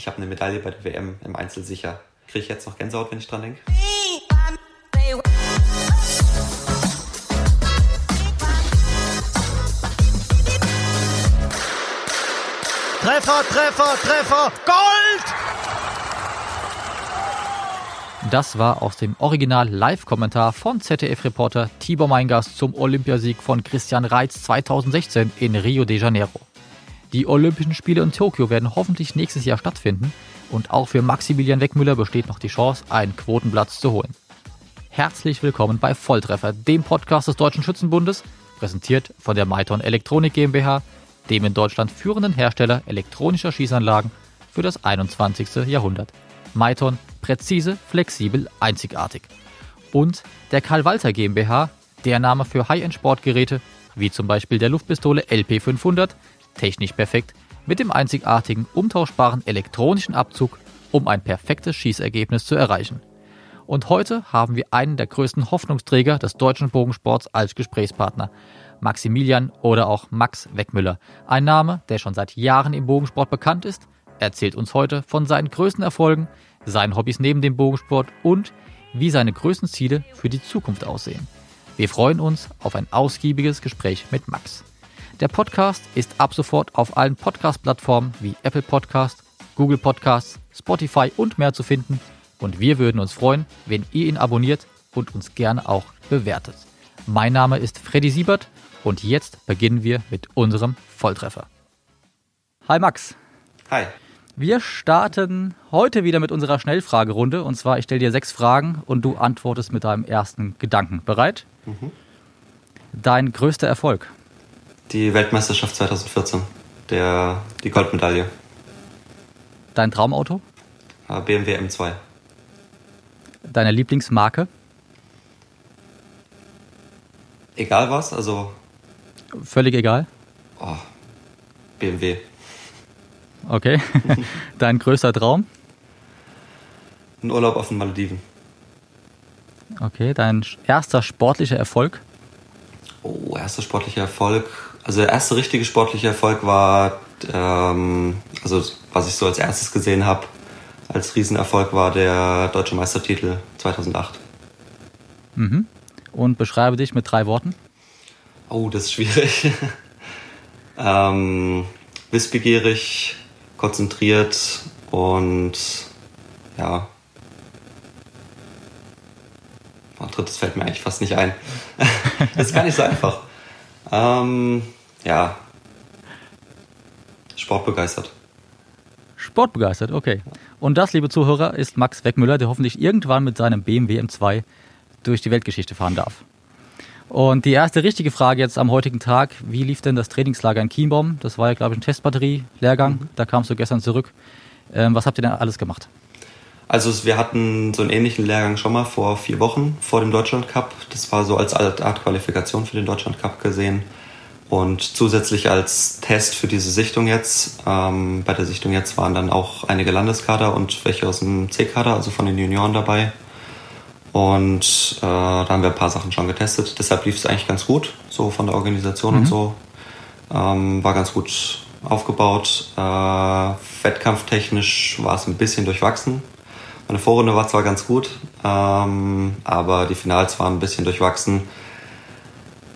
ich habe eine Medaille bei der WM im Einzel sicher. Kriege ich jetzt noch Gänsehaut, wenn ich dran denke? Treffer, Treffer, Treffer, Gold! Das war aus dem Original-Live-Kommentar von ZDF-Reporter Tibor Meingast zum Olympiasieg von Christian Reitz 2016 in Rio de Janeiro. Die Olympischen Spiele in Tokio werden hoffentlich nächstes Jahr stattfinden und auch für Maximilian Weckmüller besteht noch die Chance, einen Quotenplatz zu holen. Herzlich willkommen bei Volltreffer, dem Podcast des Deutschen Schützenbundes, präsentiert von der Maiton Elektronik GmbH, dem in Deutschland führenden Hersteller elektronischer Schießanlagen für das 21. Jahrhundert. Maiton, präzise, flexibel, einzigartig. Und der Karl Walter GmbH, der Name für High-End-Sportgeräte, wie zum Beispiel der Luftpistole LP500, technisch perfekt, mit dem einzigartigen, umtauschbaren elektronischen Abzug, um ein perfektes Schießergebnis zu erreichen. Und heute haben wir einen der größten Hoffnungsträger des deutschen Bogensports als Gesprächspartner. Maximilian oder auch Max Weckmüller. Ein Name, der schon seit Jahren im Bogensport bekannt ist, erzählt uns heute von seinen größten Erfolgen, seinen Hobbys neben dem Bogensport und wie seine größten Ziele für die Zukunft aussehen. Wir freuen uns auf ein ausgiebiges Gespräch mit Max. Der Podcast ist ab sofort auf allen Podcast-Plattformen wie Apple Podcast, Google Podcasts, Spotify und mehr zu finden und wir würden uns freuen, wenn ihr ihn abonniert und uns gerne auch bewertet. Mein Name ist Freddy Siebert und jetzt beginnen wir mit unserem Volltreffer. Hi Max. Hi. Wir starten heute wieder mit unserer Schnellfragerunde. Und zwar, ich stelle dir sechs Fragen und du antwortest mit deinem ersten Gedanken. Bereit? Mhm. Dein größter Erfolg? Die Weltmeisterschaft 2014. Der, die Goldmedaille. Dein Traumauto? BMW M2. Deine Lieblingsmarke? Egal was, also. Völlig egal? Oh, BMW. Okay. Dein größter Traum? Ein Urlaub auf den Malediven. Okay, dein erster sportlicher Erfolg? Oh, erster sportlicher Erfolg. Also der erste richtige sportliche Erfolg war, ähm, also was ich so als erstes gesehen habe, als Riesenerfolg war der deutsche Meistertitel 2008. Mhm. Und beschreibe dich mit drei Worten. Oh, das ist schwierig. ähm, wissbegierig, konzentriert und ja. Oh, drittes fällt mir eigentlich fast nicht ein. das ist gar nicht so einfach. Ähm, ja. Sportbegeistert. Sportbegeistert, okay. Und das, liebe Zuhörer, ist Max Weckmüller, der hoffentlich irgendwann mit seinem BMW M2 durch die Weltgeschichte fahren darf. Und die erste richtige Frage jetzt am heutigen Tag, wie lief denn das Trainingslager in Kienbaum? Das war ja, glaube ich, ein Testbatterie-Lehrgang, mhm. da kamst du gestern zurück. Ähm, was habt ihr denn alles gemacht? Also wir hatten so einen ähnlichen Lehrgang schon mal vor vier Wochen vor dem Deutschland Cup. Das war so als Art Qualifikation für den Deutschland Cup gesehen. Und zusätzlich als Test für diese Sichtung jetzt, ähm, bei der Sichtung jetzt waren dann auch einige Landeskader und welche aus dem C-Kader, also von den Junioren dabei. Und äh, da haben wir ein paar Sachen schon getestet. Deshalb lief es eigentlich ganz gut, so von der Organisation mhm. und so. Ähm, war ganz gut aufgebaut. Äh, wettkampftechnisch war es ein bisschen durchwachsen. Meine Vorrunde war zwar ganz gut, ähm, aber die Finals waren ein bisschen durchwachsen.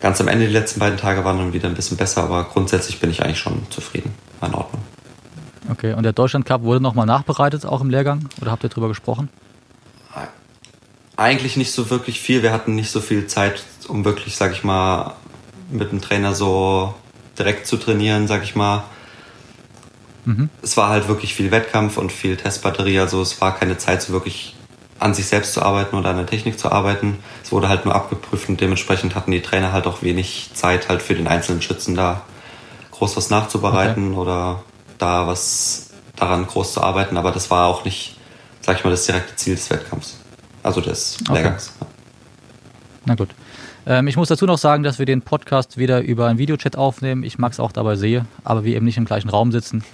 Ganz am Ende die letzten beiden Tage waren dann wieder ein bisschen besser, aber grundsätzlich bin ich eigentlich schon zufrieden. War in Ordnung. Okay, und der Deutschland Cup wurde nochmal nachbereitet, auch im Lehrgang? Oder habt ihr darüber gesprochen? Eigentlich nicht so wirklich viel. Wir hatten nicht so viel Zeit, um wirklich, sag ich mal, mit dem Trainer so direkt zu trainieren, sag ich mal. Mhm. Es war halt wirklich viel Wettkampf und viel Testbatterie, also es war keine Zeit, so wirklich an sich selbst zu arbeiten oder an der Technik zu arbeiten. Es wurde halt nur abgeprüft und dementsprechend hatten die Trainer halt auch wenig Zeit, halt für den einzelnen Schützen da groß was nachzubereiten okay. oder da was daran groß zu arbeiten. Aber das war auch nicht, sag ich mal, das direkte Ziel des Wettkampfs also des okay. Lehrgangs. Na gut. Ähm, ich muss dazu noch sagen, dass wir den Podcast wieder über einen Videochat aufnehmen. Ich mag es auch dabei sehe, aber wir eben nicht im gleichen Raum sitzen.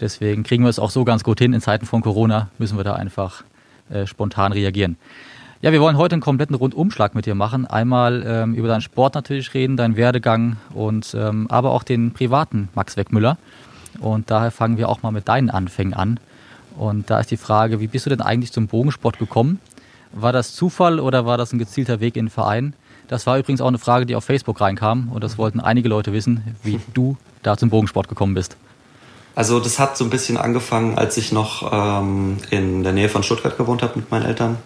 Deswegen kriegen wir es auch so ganz gut hin. In Zeiten von Corona müssen wir da einfach äh, spontan reagieren. Ja, wir wollen heute einen kompletten Rundumschlag mit dir machen. Einmal ähm, über deinen Sport natürlich reden, deinen Werdegang und ähm, aber auch den privaten Max Weckmüller. Und daher fangen wir auch mal mit deinen Anfängen an. Und da ist die Frage, wie bist du denn eigentlich zum Bogensport gekommen? War das Zufall oder war das ein gezielter Weg in den Verein? Das war übrigens auch eine Frage, die auf Facebook reinkam und das wollten einige Leute wissen, wie du da zum Bogensport gekommen bist. Also das hat so ein bisschen angefangen, als ich noch ähm, in der Nähe von Stuttgart gewohnt habe mit meinen Eltern.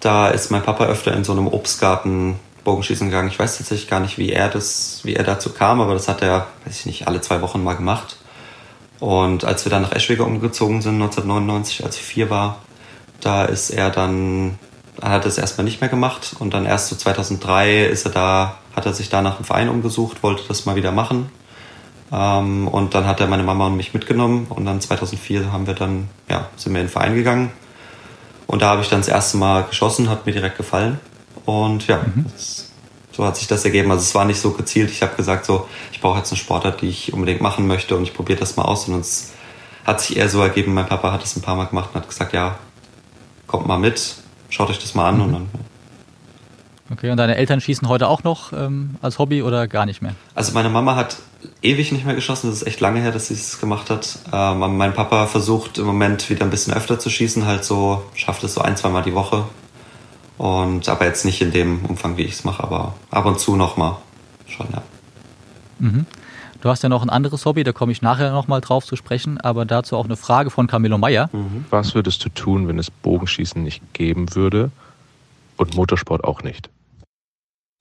Da ist mein Papa öfter in so einem Obstgarten Bogenschießen gegangen. Ich weiß tatsächlich gar nicht, wie er das, wie er dazu kam, aber das hat er, weiß ich nicht, alle zwei Wochen mal gemacht. Und als wir dann nach Eschwege umgezogen sind, 1999, als ich vier war, da ist er dann, hat es erstmal nicht mehr gemacht und dann erst so 2003 ist er da, hat er sich da nach einem Verein umgesucht, wollte das mal wieder machen. Ähm, und dann hat er meine Mama und mich mitgenommen und dann 2004 haben wir dann, ja, sind wir in den Verein gegangen. Und da habe ich dann das erste Mal geschossen, hat mir direkt gefallen. Und ja, mhm. das, so hat sich das ergeben. Also es war nicht so gezielt. Ich habe gesagt, so, ich brauche jetzt eine Sportart, die ich unbedingt machen möchte und ich probiere das mal aus. Und es hat sich eher so ergeben, mein Papa hat es ein paar Mal gemacht und hat gesagt, ja, kommt mal mit, schaut euch das mal an mhm. und dann. Okay, und deine Eltern schießen heute auch noch ähm, als Hobby oder gar nicht mehr? Also meine Mama hat ewig nicht mehr geschossen, das ist echt lange her, dass sie es gemacht hat. Ähm, mein Papa versucht im Moment wieder ein bisschen öfter zu schießen, halt so, schafft es so ein, zweimal die Woche. Und aber jetzt nicht in dem Umfang, wie ich es mache, aber ab und zu nochmal schon, ja. Mhm. Du hast ja noch ein anderes Hobby, da komme ich nachher nochmal drauf zu sprechen, aber dazu auch eine Frage von Camilo Meyer. Mhm. Was würdest du tun, wenn es Bogenschießen nicht geben würde und Motorsport auch nicht?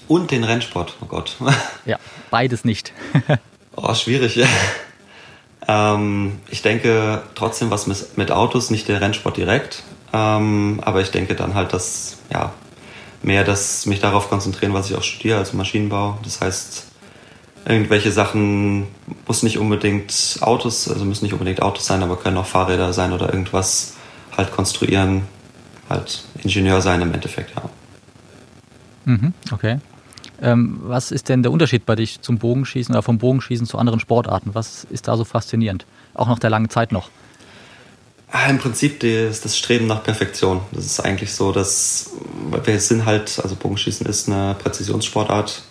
Und den Rennsport, oh Gott. Ja, beides nicht. oh, schwierig. ähm, ich denke trotzdem was mit Autos, nicht der Rennsport direkt. Ähm, aber ich denke dann halt, dass ja mehr das mich darauf konzentrieren, was ich auch studiere, also Maschinenbau. Das heißt, irgendwelche Sachen muss nicht unbedingt Autos, also müssen nicht unbedingt Autos sein, aber können auch Fahrräder sein oder irgendwas halt konstruieren, halt Ingenieur sein im Endeffekt, ja. Mhm, okay. Ähm, was ist denn der Unterschied bei dich zum Bogenschießen oder vom Bogenschießen zu anderen Sportarten? Was ist da so faszinierend? Auch nach der langen Zeit noch? Ah, Im Prinzip das, das Streben nach Perfektion. Das ist eigentlich so, dass wir sind halt, also Bogenschießen ist eine Präzisionssportart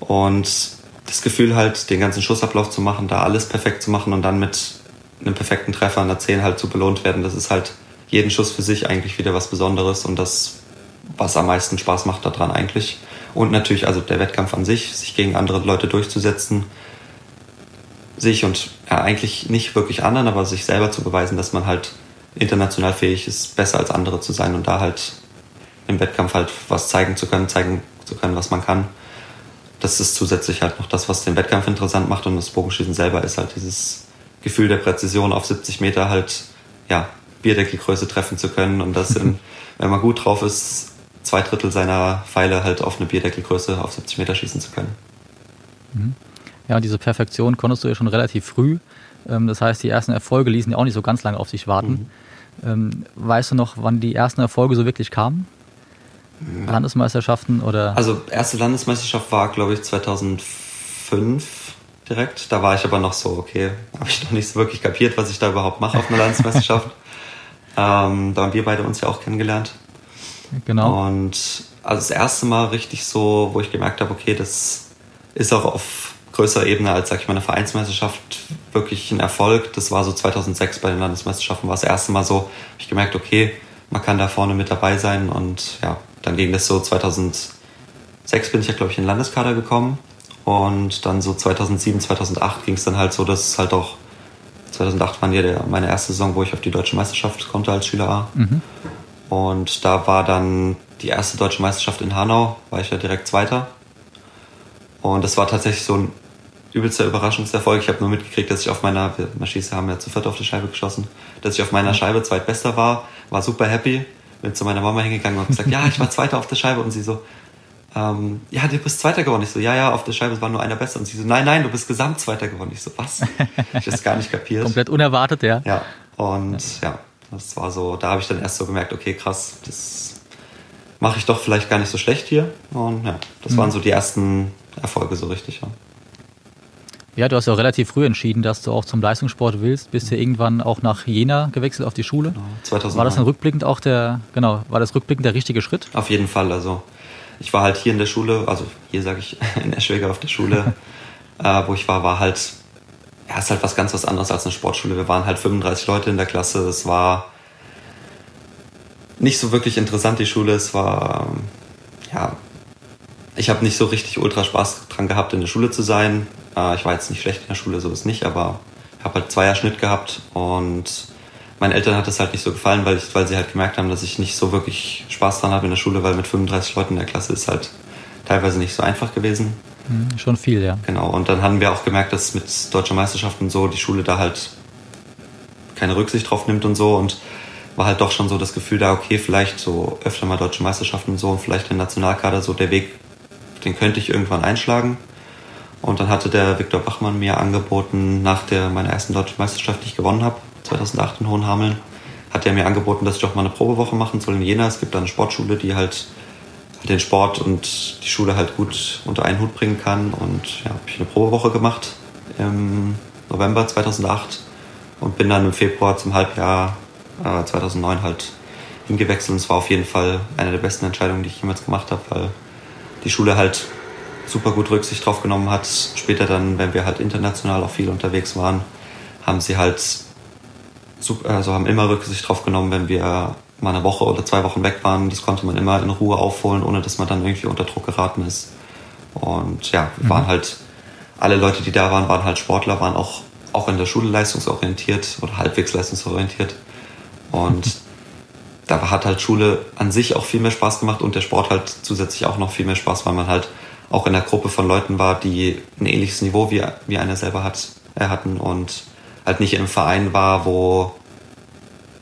und das Gefühl halt, den ganzen Schussablauf zu machen, da alles perfekt zu machen und dann mit einem perfekten Treffer an der 10 halt zu belohnt werden, das ist halt jeden Schuss für sich eigentlich wieder was Besonderes und das, was am meisten Spaß macht daran eigentlich. Und natürlich also der Wettkampf an sich, sich gegen andere Leute durchzusetzen, sich und ja, eigentlich nicht wirklich anderen, aber sich selber zu beweisen, dass man halt international fähig ist, besser als andere zu sein und da halt im Wettkampf halt was zeigen zu können, zeigen zu können, was man kann. Das ist zusätzlich halt noch das, was den Wettkampf interessant macht und das Bogenschießen selber ist halt dieses Gefühl der Präzision auf 70 Meter halt, ja, Bierdeckelgröße treffen zu können und das, in, wenn man gut drauf ist, zwei Drittel seiner Pfeile halt auf eine Bierdeckelgröße auf 70 Meter schießen zu können. Mhm. Ja, diese Perfektion konntest du ja schon relativ früh. Ähm, das heißt, die ersten Erfolge ließen ja auch nicht so ganz lange auf sich warten. Mhm. Ähm, weißt du noch, wann die ersten Erfolge so wirklich kamen? Ja. Landesmeisterschaften oder? Also erste Landesmeisterschaft war, glaube ich, 2005 direkt. Da war ich aber noch so, okay, habe ich noch nicht so wirklich kapiert, was ich da überhaupt mache auf einer Landesmeisterschaft. ähm, da haben wir beide uns ja auch kennengelernt. Genau. Und also das erste Mal richtig so, wo ich gemerkt habe, okay, das ist auch auf größerer Ebene als, sag ich mal, eine Vereinsmeisterschaft wirklich ein Erfolg. Das war so 2006 bei den Landesmeisterschaften, war das erste Mal so, habe ich gemerkt, okay, man kann da vorne mit dabei sein und ja, dann ging das so 2006 bin ich ja, glaube ich, in den Landeskader gekommen und dann so 2007, 2008 ging es dann halt so, dass es halt auch 2008 war ja der, meine erste Saison, wo ich auf die deutsche Meisterschaft konnte als Schüler A. Mhm. Und da war dann die erste deutsche Meisterschaft in Hanau, war ich ja direkt Zweiter. Und das war tatsächlich so ein übelster Überraschungserfolg. Ich habe nur mitgekriegt, dass ich auf meiner, wir Maschise haben ja zu viert auf die Scheibe geschossen, dass ich auf meiner Scheibe zweitbester war, war super happy, bin zu meiner Mama hingegangen und gesagt, ja, ich war Zweiter auf der Scheibe und sie so, ähm, ja, du bist Zweiter geworden. Ich so, ja, ja, auf der Scheibe war nur einer besser. Und sie so, nein, nein, du bist Gesamtzweiter geworden. Ich so, was? ich das gar nicht kapiert. Komplett unerwartet, ja. Ja, und ja, ja das war so, da habe ich dann erst so gemerkt, okay, krass, das mache ich doch vielleicht gar nicht so schlecht hier. Und ja, das mhm. waren so die ersten Erfolge so richtig, ja. Ja, du hast ja auch relativ früh entschieden, dass du auch zum Leistungssport willst. Bist ja irgendwann auch nach Jena gewechselt auf die Schule. Genau, 2009. War das dann rückblickend auch der, genau, war das rückblickend der richtige Schritt? Auf jeden Fall. Also ich war halt hier in der Schule, also hier sage ich in Eschwege auf der Schule, äh, wo ich war, war halt ja, ist halt was ganz was anderes als eine Sportschule. Wir waren halt 35 Leute in der Klasse. Es war nicht so wirklich interessant, die Schule. Es war, ja, ich habe nicht so richtig ultra Spaß dran gehabt, in der Schule zu sein. Äh, ich war jetzt nicht schlecht in der Schule, so ist nicht, aber ich habe halt zweier Schnitt gehabt und meinen Eltern hat das halt nicht so gefallen, weil, ich, weil sie halt gemerkt haben, dass ich nicht so wirklich Spaß dran habe in der Schule, weil mit 35 Leuten in der Klasse ist halt teilweise nicht so einfach gewesen. Hm, schon viel, ja. Genau, und dann haben wir auch gemerkt, dass mit deutscher Meisterschaft und so die Schule da halt keine Rücksicht drauf nimmt und so und war halt doch schon so das Gefühl da, okay, vielleicht so öfter mal deutsche Meisterschaften und so und vielleicht den Nationalkader, so der Weg, den könnte ich irgendwann einschlagen. Und dann hatte der Viktor Bachmann mir angeboten, nach der meiner ersten deutschen Meisterschaft, die ich gewonnen habe, 2008 in Hohenhameln, hat er mir angeboten, dass ich doch mal eine Probewoche machen soll in Jena. Es gibt da eine Sportschule, die halt den Sport und die Schule halt gut unter einen Hut bringen kann. Und ja, habe ich eine Probewoche gemacht im November 2008 und bin dann im Februar zum Halbjahr äh, 2009 halt hingewechselt. Und es war auf jeden Fall eine der besten Entscheidungen, die ich jemals gemacht habe, weil die Schule halt super gut Rücksicht drauf genommen hat. Später dann, wenn wir halt international auch viel unterwegs waren, haben sie halt also haben immer Rücksicht drauf genommen, wenn wir mal eine Woche oder zwei Wochen weg waren. Das konnte man immer in Ruhe aufholen, ohne dass man dann irgendwie unter Druck geraten ist. Und ja, wir mhm. waren halt, alle Leute, die da waren, waren halt Sportler, waren auch, auch in der Schule leistungsorientiert oder halbwegs leistungsorientiert. Und da hat halt Schule an sich auch viel mehr Spaß gemacht und der Sport halt zusätzlich auch noch viel mehr Spaß, weil man halt auch in einer Gruppe von Leuten war, die ein ähnliches Niveau wie, wie einer selber hat, äh, hatten und halt nicht im Verein war, wo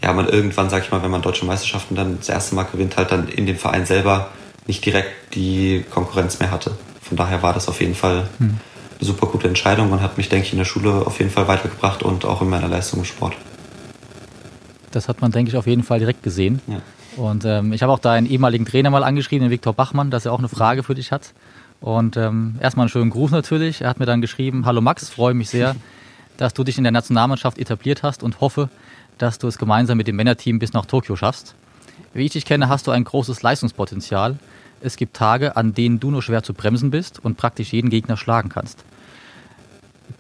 ja, man irgendwann, sag ich mal, wenn man deutsche Meisterschaften dann das erste Mal gewinnt, halt dann in dem Verein selber nicht direkt die Konkurrenz mehr hatte. Von daher war das auf jeden Fall hm. eine super gute Entscheidung und hat mich, denke ich, in der Schule auf jeden Fall weitergebracht und auch in meiner Leistung im Sport. Das hat man, denke ich, auf jeden Fall direkt gesehen. Ja. Und ähm, ich habe auch deinen ehemaligen Trainer mal angeschrieben, den Viktor Bachmann, dass er auch eine Frage für dich hat. Und ähm, erstmal einen schönen Gruß natürlich. Er hat mir dann geschrieben, hallo Max, freue mich sehr, dass du dich in der Nationalmannschaft etabliert hast und hoffe, dass du es gemeinsam mit dem Männerteam bis nach Tokio schaffst. Wie ich dich kenne, hast du ein großes Leistungspotenzial. Es gibt Tage, an denen du nur schwer zu bremsen bist und praktisch jeden Gegner schlagen kannst.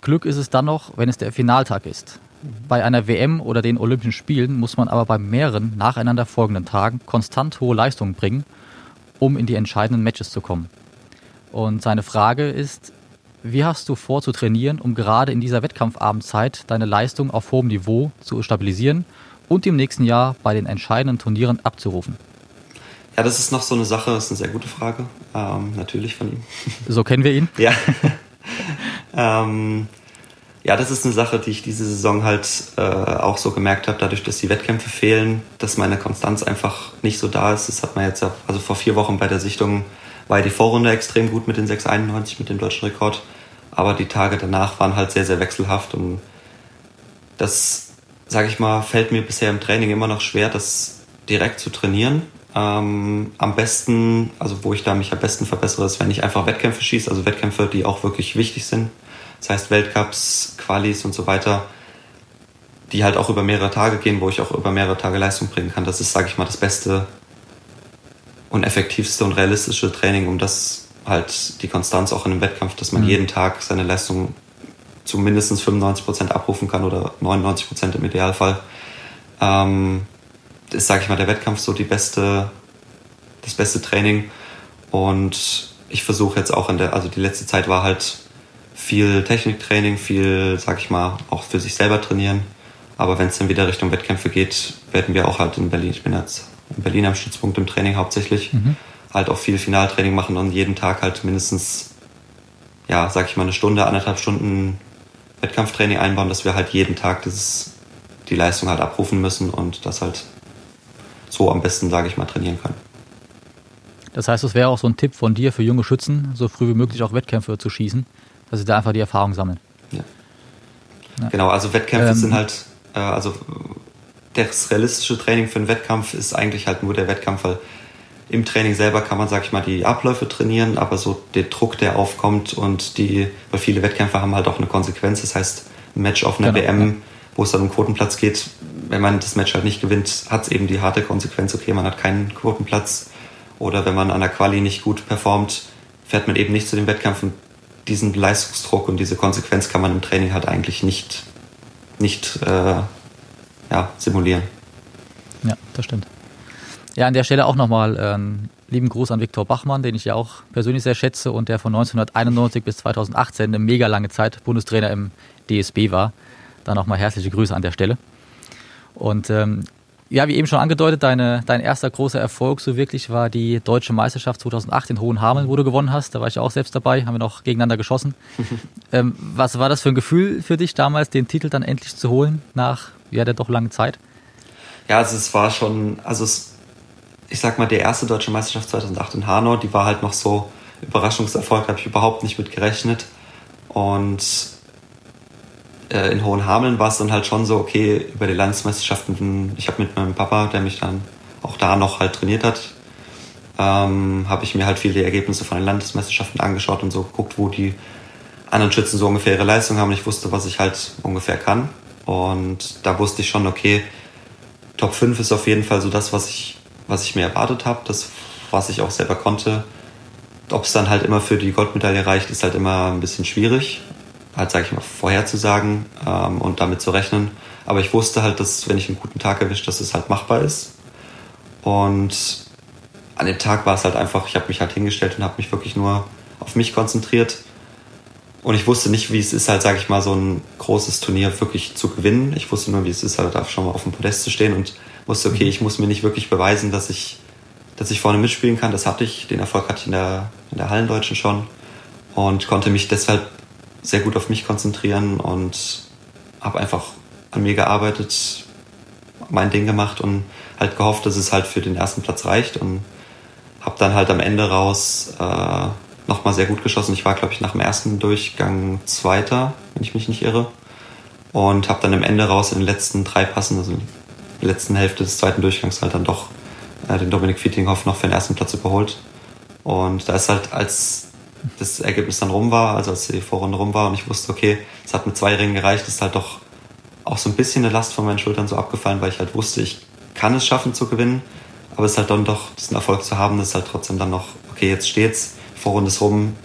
Glück ist es dann noch, wenn es der Finaltag ist. Bei einer WM oder den Olympischen Spielen muss man aber bei mehreren nacheinander folgenden Tagen konstant hohe Leistungen bringen, um in die entscheidenden Matches zu kommen. Und seine Frage ist, wie hast du vor zu trainieren, um gerade in dieser Wettkampfabendzeit deine Leistung auf hohem Niveau zu stabilisieren und im nächsten Jahr bei den entscheidenden Turnieren abzurufen? Ja, das ist noch so eine Sache, das ist eine sehr gute Frage, ähm, natürlich von ihm. So kennen wir ihn. Ja. ähm, ja, das ist eine Sache, die ich diese Saison halt äh, auch so gemerkt habe, dadurch, dass die Wettkämpfe fehlen, dass meine Konstanz einfach nicht so da ist. Das hat man jetzt, also vor vier Wochen bei der Sichtung war die Vorrunde extrem gut mit den 6,91 mit dem deutschen Rekord. Aber die Tage danach waren halt sehr, sehr wechselhaft und das, sage ich mal, fällt mir bisher im Training immer noch schwer, das direkt zu trainieren. Ähm, am besten, also wo ich da mich am besten verbessere, ist, wenn ich einfach Wettkämpfe schieße, also Wettkämpfe, die auch wirklich wichtig sind. Das heißt Weltcups, Qualis und so weiter, die halt auch über mehrere Tage gehen, wo ich auch über mehrere Tage Leistung bringen kann. Das ist, sage ich mal, das Beste und effektivste und realistische Training, um das halt die Konstanz auch in einem Wettkampf, dass man mhm. jeden Tag seine Leistung zu mindestens 95 Prozent abrufen kann oder 99 Prozent im Idealfall. Ähm, ist, sage ich mal, der Wettkampf so die beste, das beste Training. Und ich versuche jetzt auch in der, also die letzte Zeit war halt viel Techniktraining, viel, sag ich mal, auch für sich selber trainieren. Aber wenn es dann wieder Richtung Wettkämpfe geht, werden wir auch halt in Berlin, ich bin jetzt in Berlin am Stützpunkt im Training hauptsächlich, mhm halt auch viel Finaltraining machen und jeden Tag halt mindestens, ja, sag ich mal, eine Stunde, anderthalb Stunden Wettkampftraining einbauen, dass wir halt jeden Tag dieses, die Leistung halt abrufen müssen und das halt so am besten, sage ich mal, trainieren können. Das heißt, es wäre auch so ein Tipp von dir für junge Schützen, so früh wie möglich auch Wettkämpfe zu schießen, dass sie da einfach die Erfahrung sammeln. Ja. ja. Genau, also Wettkämpfe ähm, sind halt, äh, also das realistische Training für einen Wettkampf ist eigentlich halt nur der Wettkampf, weil im Training selber kann man, sag ich mal, die Abläufe trainieren, aber so der Druck, der aufkommt und die, weil viele Wettkämpfe haben halt auch eine Konsequenz. Das heißt, ein Match auf einer genau, WM, wo es dann um Quotenplatz geht, wenn man das Match halt nicht gewinnt, hat es eben die harte Konsequenz, okay, man hat keinen Quotenplatz. Oder wenn man an der Quali nicht gut performt, fährt man eben nicht zu den Wettkämpfen. diesen Leistungsdruck und diese Konsequenz kann man im Training halt eigentlich nicht, nicht äh, ja, simulieren. Ja, das stimmt. Ja, an der Stelle auch nochmal einen äh, lieben Gruß an Viktor Bachmann, den ich ja auch persönlich sehr schätze und der von 1991 bis 2018 eine mega lange Zeit Bundestrainer im DSB war. Da nochmal herzliche Grüße an der Stelle. Und ähm, ja, wie eben schon angedeutet, deine, dein erster großer Erfolg so wirklich war die Deutsche Meisterschaft 2008 in Hohenhameln, wo du gewonnen hast. Da war ich auch selbst dabei, haben wir noch gegeneinander geschossen. ähm, was war das für ein Gefühl für dich damals, den Titel dann endlich zu holen nach ja, der doch langen Zeit? Ja, also es war schon, also es, ich sag mal, die erste Deutsche Meisterschaft 2008 in Hanau, die war halt noch so Überraschungserfolg, habe ich überhaupt nicht mit gerechnet. Und äh, in Hohenhameln war es dann halt schon so, okay, über die Landesmeisterschaften, ich habe mit meinem Papa, der mich dann auch da noch halt trainiert hat, ähm, habe ich mir halt viele Ergebnisse von den Landesmeisterschaften angeschaut und so geguckt, wo die anderen Schützen so ungefähr ihre Leistung haben. Ich wusste, was ich halt ungefähr kann. Und da wusste ich schon, okay, Top 5 ist auf jeden Fall so das, was ich, was ich mir erwartet habe, das, was ich auch selber konnte. Ob es dann halt immer für die Goldmedaille reicht, ist halt immer ein bisschen schwierig halt, sage ich mal, vorherzusagen ähm, und damit zu rechnen. Aber ich wusste halt, dass wenn ich einen guten Tag erwische, dass es halt machbar ist. Und an dem Tag war es halt einfach, ich habe mich halt hingestellt und habe mich wirklich nur auf mich konzentriert. Und ich wusste nicht, wie es ist, halt, sage ich mal, so ein großes Turnier wirklich zu gewinnen. Ich wusste nur, wie es ist, halt da schon mal auf dem Podest zu stehen und wusste, okay, ich muss mir nicht wirklich beweisen, dass ich, dass ich vorne mitspielen kann. Das hatte ich, den Erfolg hatte ich in der, in der Hallendeutschen schon und konnte mich deshalb sehr gut auf mich konzentrieren und habe einfach an mir gearbeitet, mein Ding gemacht und halt gehofft, dass es halt für den ersten Platz reicht und habe dann halt am Ende raus äh, nochmal sehr gut geschossen. Ich war, glaube ich, nach dem ersten Durchgang Zweiter, wenn ich mich nicht irre. Und habe dann am Ende raus in den letzten drei Passen, also in der letzten Hälfte des zweiten Durchgangs halt dann doch äh, den Dominik Fietinghoff noch für den ersten Platz überholt. Und da ist halt als das Ergebnis dann rum war, also als die Vorrunde rum war und ich wusste, okay, es hat mit zwei Ringen gereicht, ist halt doch auch so ein bisschen eine Last von meinen Schultern so abgefallen, weil ich halt wusste, ich kann es schaffen zu gewinnen, aber es ist halt dann doch, diesen Erfolg zu haben, das ist halt trotzdem dann noch, okay, jetzt steht's, Vorrunde ist rum,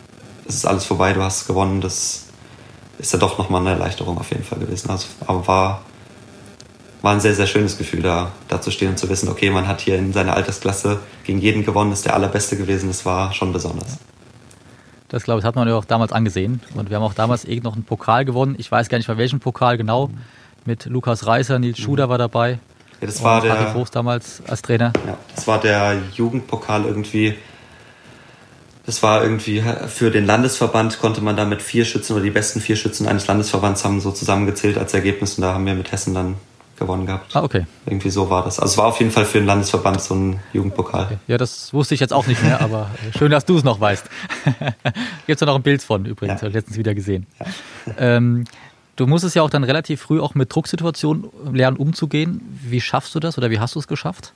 es ist alles vorbei, du hast gewonnen, das ist ja doch nochmal eine Erleichterung auf jeden Fall gewesen. Also, aber war, war ein sehr, sehr schönes Gefühl, da, da zu stehen und zu wissen, okay, man hat hier in seiner Altersklasse gegen jeden gewonnen, ist der allerbeste gewesen, das war schon besonders. Das glaube ich, hat man ja auch damals angesehen. Und wir haben auch damals irgend noch einen Pokal gewonnen. Ich weiß gar nicht, bei welchem Pokal genau. Mit Lukas Reißer, Nils mhm. Schuder war dabei. Ja, das war der. Fuchs damals als Trainer. Ja, das war der Jugendpokal irgendwie. Das war irgendwie für den Landesverband konnte man da mit vier Schützen oder die besten vier Schützen eines Landesverbands haben so zusammengezählt als Ergebnis und da haben wir mit Hessen dann gewonnen gehabt. Ah, okay. Irgendwie so war das. Also es war auf jeden Fall für den Landesverband so ein Jugendpokal. Okay. Ja, das wusste ich jetzt auch nicht mehr, aber schön, dass du es noch weißt. Gibt es da noch ein Bild von übrigens, ja. habe ich letztens wieder gesehen. Ja. Ähm, du musstest ja auch dann relativ früh auch mit Drucksituationen lernen umzugehen. Wie schaffst du das oder wie hast du es geschafft?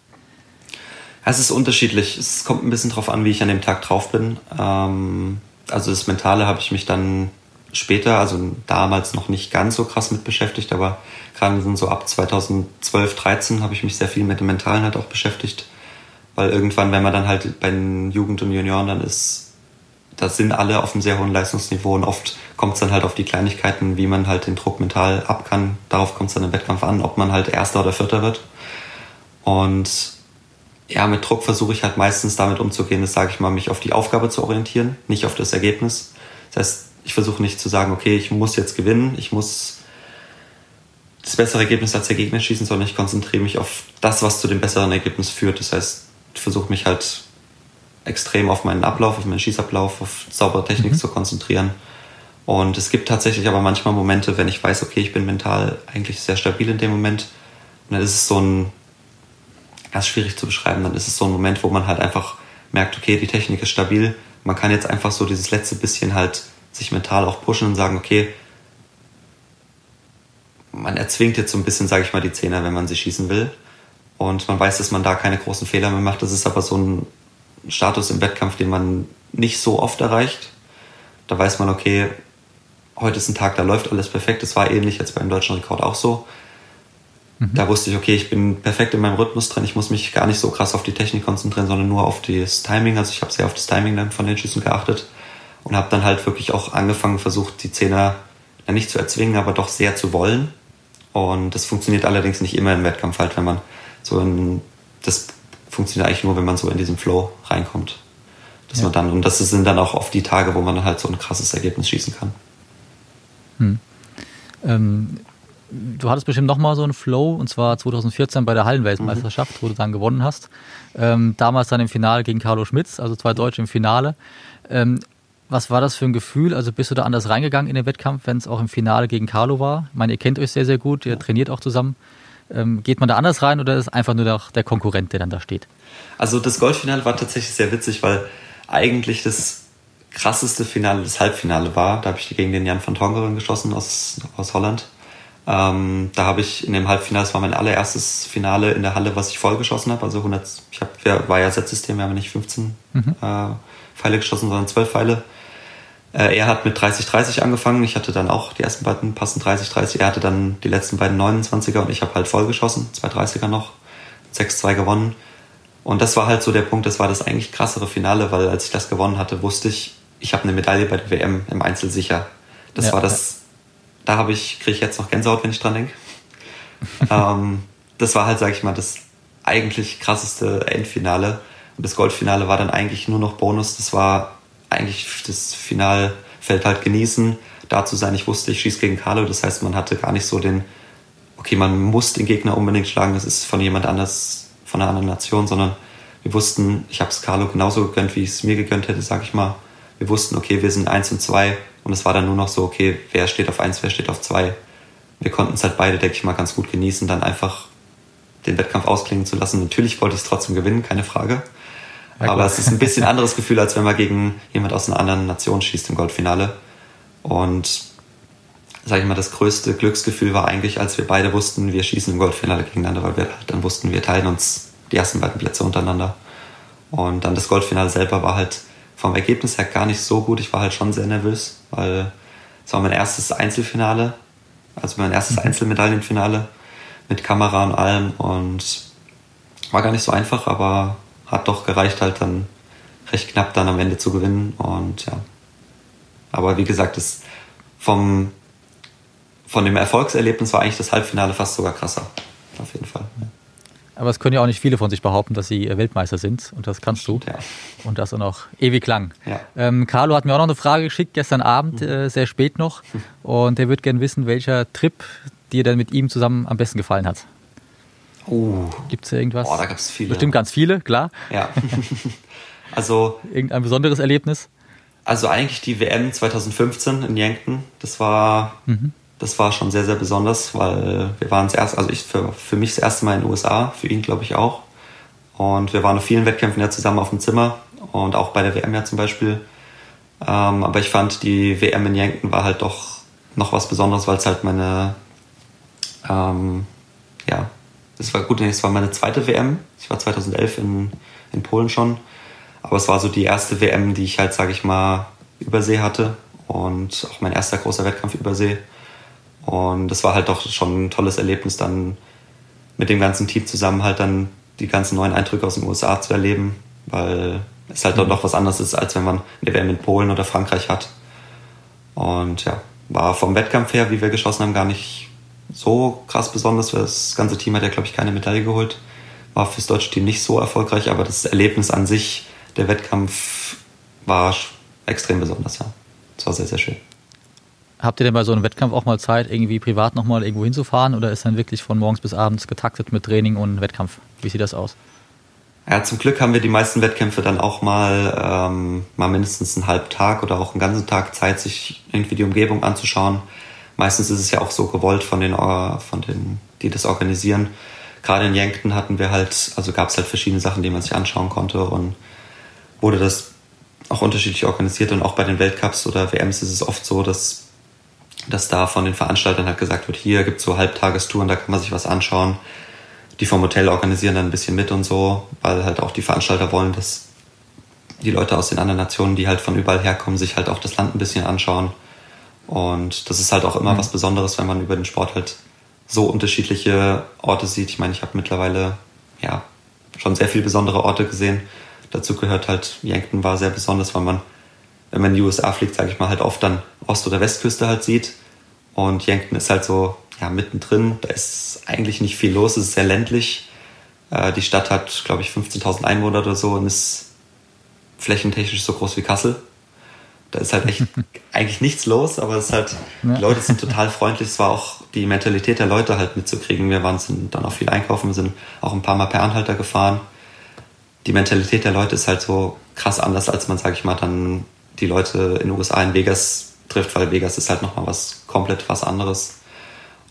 Es ist unterschiedlich. Es kommt ein bisschen drauf an, wie ich an dem Tag drauf bin. Ähm, also das Mentale habe ich mich dann später, also damals noch nicht ganz so krass mit beschäftigt, aber gerade so ab 2012, 13 habe ich mich sehr viel mit dem Mentalen halt auch beschäftigt. Weil irgendwann, wenn man dann halt bei den Jugend- und Junioren dann ist, da sind alle auf einem sehr hohen Leistungsniveau und oft kommt es dann halt auf die Kleinigkeiten, wie man halt den Druck mental ab kann. Darauf kommt es dann im Wettkampf an, ob man halt Erster oder Vierter wird. Und ja, mit Druck versuche ich halt meistens damit umzugehen, das sage ich mal, mich auf die Aufgabe zu orientieren, nicht auf das Ergebnis. Das heißt, ich versuche nicht zu sagen, okay, ich muss jetzt gewinnen, ich muss das bessere Ergebnis als der Gegner schießen, sondern ich konzentriere mich auf das, was zu dem besseren Ergebnis führt. Das heißt, ich versuche mich halt extrem auf meinen Ablauf, auf meinen Schießablauf, auf saubere Technik mhm. zu konzentrieren. Und es gibt tatsächlich aber manchmal Momente, wenn ich weiß, okay, ich bin mental eigentlich sehr stabil in dem Moment. Und dann ist es so ein, ganz schwierig zu beschreiben, dann ist es so ein Moment, wo man halt einfach merkt, okay, die Technik ist stabil. Man kann jetzt einfach so dieses letzte bisschen halt sich mental auch pushen und sagen, okay, man erzwingt jetzt so ein bisschen, sage ich mal, die Zehner, wenn man sie schießen will. Und man weiß, dass man da keine großen Fehler mehr macht. Das ist aber so ein Status im Wettkampf, den man nicht so oft erreicht. Da weiß man, okay, heute ist ein Tag, da läuft alles perfekt. Das war ähnlich jetzt beim deutschen Rekord auch so. Mhm. Da wusste ich, okay, ich bin perfekt in meinem Rhythmus drin. Ich muss mich gar nicht so krass auf die Technik konzentrieren, sondern nur auf das Timing. Also ich habe sehr auf das Timing dann von den Schüssen geachtet. und habe dann halt wirklich auch angefangen, versucht, die Zehner nicht zu erzwingen, aber doch sehr zu wollen. Und das funktioniert allerdings nicht immer im Wettkampf halt, wenn man so in, das funktioniert eigentlich nur, wenn man so in diesen Flow reinkommt. Dass ja. man dann, und das sind dann auch oft die Tage, wo man halt so ein krasses Ergebnis schießen kann. Hm. Ähm, du hattest bestimmt nochmal so einen Flow, und zwar 2014 bei der Hallenweltmeisterschaft, mhm. wo du dann gewonnen hast. Ähm, damals dann im Finale gegen Carlo Schmitz, also zwei Deutsche im Finale. Ähm, was war das für ein Gefühl? Also bist du da anders reingegangen in den Wettkampf, wenn es auch im Finale gegen Carlo war? Ich meine, ihr kennt euch sehr, sehr gut, ihr trainiert auch zusammen. Ähm, geht man da anders rein oder ist einfach nur der, der Konkurrent, der dann da steht? Also das Goldfinale war tatsächlich sehr witzig, weil eigentlich das krasseste Finale das Halbfinale war. Da habe ich gegen den Jan van Tongeren geschossen aus, aus Holland. Ähm, da habe ich in dem Halbfinale, das war mein allererstes Finale in der Halle, was ich voll geschossen habe. Also 100, ich hab, war ja Setzsystem, wir haben nicht 15 mhm. äh, Pfeile geschossen, sondern 12 Pfeile. Äh, er hat mit 30-30 angefangen. Ich hatte dann auch die ersten beiden passen 30-30. Er hatte dann die letzten beiden 29er und ich habe halt voll geschossen, zwei 30er noch, 6-2 gewonnen. Und das war halt so der Punkt, das war das eigentlich krassere Finale, weil als ich das gewonnen hatte, wusste ich, ich habe eine Medaille bei der WM im Einzel sicher. Das ja, war das, da habe ich, kriege ich jetzt noch Gänsehaut, wenn ich dran denke. ähm, das war halt, sage ich mal, das eigentlich krasseste Endfinale. Und das Goldfinale war dann eigentlich nur noch Bonus. Das war eigentlich das Finalfeld halt genießen, da zu sein. Ich wusste, ich schieße gegen Carlo. Das heißt, man hatte gar nicht so den, okay, man muss den Gegner unbedingt schlagen. Das ist von jemand anders, von einer anderen Nation, sondern wir wussten, ich habe es Carlo genauso gegönnt, wie ich es mir gegönnt hätte, sag ich mal. Wir wussten, okay, wir sind eins und zwei und es war dann nur noch so, okay, wer steht auf eins, wer steht auf zwei. Wir konnten es halt beide, denke ich mal, ganz gut genießen, dann einfach den Wettkampf ausklingen zu lassen. Natürlich wollte ich es trotzdem gewinnen, keine Frage. Ja, Aber es ist ein bisschen anderes Gefühl, als wenn man gegen jemand aus einer anderen Nation schießt im Goldfinale. Und sage ich mal, das größte Glücksgefühl war eigentlich, als wir beide wussten, wir schießen im Goldfinale gegeneinander, weil wir dann wussten, wir teilen uns die ersten beiden Plätze untereinander. Und dann das Goldfinale selber war halt vom Ergebnis her gar nicht so gut. Ich war halt schon sehr nervös, weil es war mein erstes Einzelfinale, also mein erstes mhm. Einzelmedaillenfinale mit Kamera und allem und war gar nicht so einfach, aber hat doch gereicht, halt dann recht knapp dann am Ende zu gewinnen. Und ja. Aber wie gesagt, das vom, von dem Erfolgserlebnis war eigentlich das Halbfinale fast sogar krasser. Auf jeden Fall. Aber es können ja auch nicht viele von sich behaupten, dass sie Weltmeister sind. Und das kannst du. Ja. Und das auch noch ewig lang. Ja. Ähm, Carlo hat mir auch noch eine Frage geschickt, gestern Abend, mhm. äh, sehr spät noch. Und er würde gerne wissen, welcher Trip dir denn mit ihm zusammen am besten gefallen hat. Oh. Gibt es irgendwas? Boah, da gab es viele. Bestimmt ganz viele, klar. Ja. also. Irgendein besonderes Erlebnis? Also eigentlich die WM 2015 in Yankton. Das war, mhm. Das war schon sehr, sehr besonders, weil wir waren das also ich für, für mich das erste Mal in den USA, für ihn glaube ich auch. Und wir waren auf vielen Wettkämpfen ja zusammen auf dem Zimmer und auch bei der WM ja zum Beispiel. Ähm, aber ich fand, die WM in Yankton war halt doch noch was Besonderes, weil es halt meine, ähm, ja, das war gut, es war meine zweite WM. Ich war 2011 in, in Polen schon. Aber es war so die erste WM, die ich halt, sage ich mal, übersee hatte. Und auch mein erster großer Wettkampf übersee. Und das war halt doch schon ein tolles Erlebnis, dann mit dem ganzen Team zusammen halt dann die ganzen neuen Eindrücke aus den USA zu erleben. Weil es halt mhm. doch was anderes ist, als wenn man eine WM in Polen oder Frankreich hat. Und ja, war vom Wettkampf her, wie wir geschossen haben, gar nicht so krass besonders. Das ganze Team hat ja, glaube ich, keine Medaille geholt. War fürs deutsche Team nicht so erfolgreich, aber das Erlebnis an sich, der Wettkampf, war extrem besonders, ja. Das war sehr, sehr schön. Habt ihr denn bei so einem Wettkampf auch mal Zeit, irgendwie privat nochmal irgendwo hinzufahren oder ist dann wirklich von morgens bis abends getaktet mit Training und Wettkampf? Wie sieht das aus? Ja, zum Glück haben wir die meisten Wettkämpfe dann auch mal, ähm, mal mindestens einen halben Tag oder auch einen ganzen Tag Zeit, sich irgendwie die Umgebung anzuschauen meistens ist es ja auch so gewollt von den, von den, die das organisieren. Gerade in Yankton hatten wir halt, also gab es halt verschiedene Sachen, die man sich anschauen konnte und wurde das auch unterschiedlich organisiert und auch bei den Weltcups oder WMs ist es oft so, dass, dass da von den Veranstaltern halt gesagt wird, hier gibt es so Halbtagestouren, da kann man sich was anschauen. Die vom Hotel organisieren dann ein bisschen mit und so, weil halt auch die Veranstalter wollen, dass die Leute aus den anderen Nationen, die halt von überall herkommen, sich halt auch das Land ein bisschen anschauen. Und das ist halt auch immer mhm. was Besonderes, wenn man über den Sport halt so unterschiedliche Orte sieht. Ich meine, ich habe mittlerweile ja schon sehr viele besondere Orte gesehen. Dazu gehört halt, Yankton war sehr besonders, weil man wenn man in die USA fliegt, sage ich mal, halt oft dann Ost- oder Westküste halt sieht. Und Yankton ist halt so ja, mittendrin. Da ist eigentlich nicht viel los. Es ist sehr ländlich. Äh, die Stadt hat, glaube ich, 15.000 Einwohner oder so und ist flächentechnisch so groß wie Kassel. Da ist halt echt eigentlich nichts los, aber es ist halt, die Leute sind total freundlich. Es war auch die Mentalität der Leute halt mitzukriegen. Wir waren sind dann auch viel einkaufen, wir sind auch ein paar Mal per Anhalter gefahren. Die Mentalität der Leute ist halt so krass anders, als man, sag ich mal, dann die Leute in den USA in Vegas trifft, weil Vegas ist halt nochmal was komplett was anderes.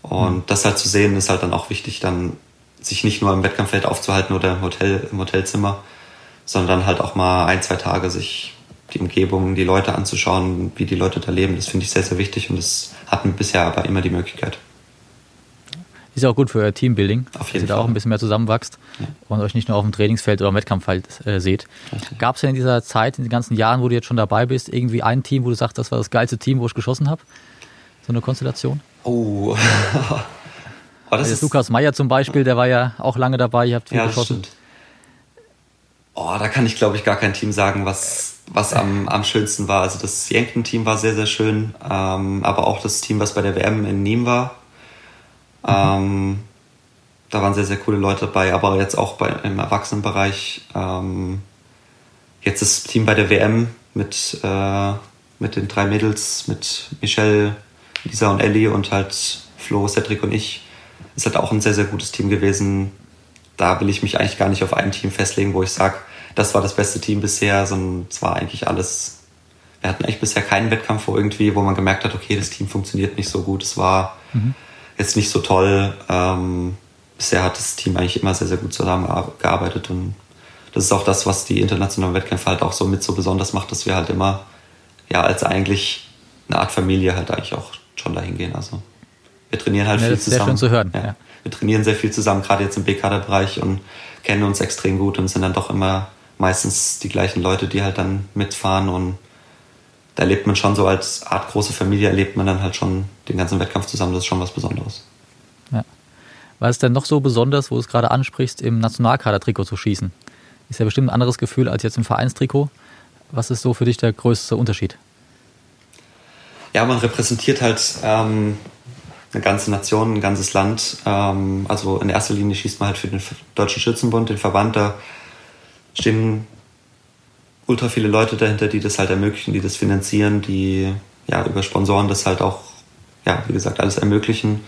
Und mhm. das halt zu sehen, ist halt dann auch wichtig, dann sich nicht nur im Wettkampffeld aufzuhalten oder im Hotel, im Hotelzimmer, sondern halt auch mal ein, zwei Tage sich die Umgebung, die Leute anzuschauen, wie die Leute da leben. Das finde ich sehr, sehr wichtig und das hatten wir bisher aber immer die Möglichkeit. Ist ja auch gut für euer Teambuilding, auf jeden dass ihr da auch ein bisschen mehr zusammenwachst ja. und euch nicht nur auf dem Trainingsfeld oder im Wettkampffeld äh, seht. Gab es ja in dieser Zeit, in den ganzen Jahren, wo du jetzt schon dabei bist, irgendwie ein Team, wo du sagst, das war das geilste Team, wo ich geschossen habe? So eine Konstellation? Oh. oh das ist Lukas Meyer zum Beispiel, der war ja auch lange dabei, ihr habt viel ja, geschossen. Stimmt. Oh, da kann ich, glaube ich, gar kein Team sagen, was, was am, am schönsten war. Also das Yankton-Team war sehr, sehr schön, ähm, aber auch das Team, was bei der WM in Nîmes war. Ähm, da waren sehr, sehr coole Leute dabei, aber jetzt auch bei, im Erwachsenenbereich. Ähm, jetzt das Team bei der WM mit, äh, mit den drei Mädels, mit Michelle, Lisa und Ellie und halt Flo, Cedric und ich. Ist halt auch ein sehr, sehr gutes Team gewesen da will ich mich eigentlich gar nicht auf ein Team festlegen, wo ich sage, das war das beste Team bisher, sondern es war eigentlich alles. Wir hatten eigentlich bisher keinen Wettkampf, wo irgendwie, wo man gemerkt hat, okay, das Team funktioniert nicht so gut, es war mhm. Jetzt nicht so toll. Ähm, bisher hat das Team eigentlich immer sehr, sehr gut zusammengearbeitet und das ist auch das, was die internationalen Wettkämpfe halt auch so mit so besonders macht, dass wir halt immer ja als eigentlich eine Art Familie halt eigentlich auch schon dahin gehen. Also wir trainieren halt ja, viel zusammen. Sehr schön zu hören. Ja. Ja wir trainieren sehr viel zusammen, gerade jetzt im B-Kader-Bereich und kennen uns extrem gut und sind dann doch immer meistens die gleichen Leute, die halt dann mitfahren und da erlebt man schon so als Art große Familie, erlebt man dann halt schon den ganzen Wettkampf zusammen, das ist schon was Besonderes. Ja. Was ist denn noch so besonders, wo du es gerade ansprichst, im Nationalkader-Trikot zu schießen? Ist ja bestimmt ein anderes Gefühl als jetzt im Vereinstrikot. Was ist so für dich der größte Unterschied? Ja, man repräsentiert halt ähm, eine ganze Nation, ein ganzes Land. Ähm, also in erster Linie schießt man halt für den Deutschen Schützenbund, den Verband. Da stehen ultra viele Leute dahinter, die das halt ermöglichen, die das finanzieren, die ja über Sponsoren das halt auch, ja, wie gesagt, alles ermöglichen.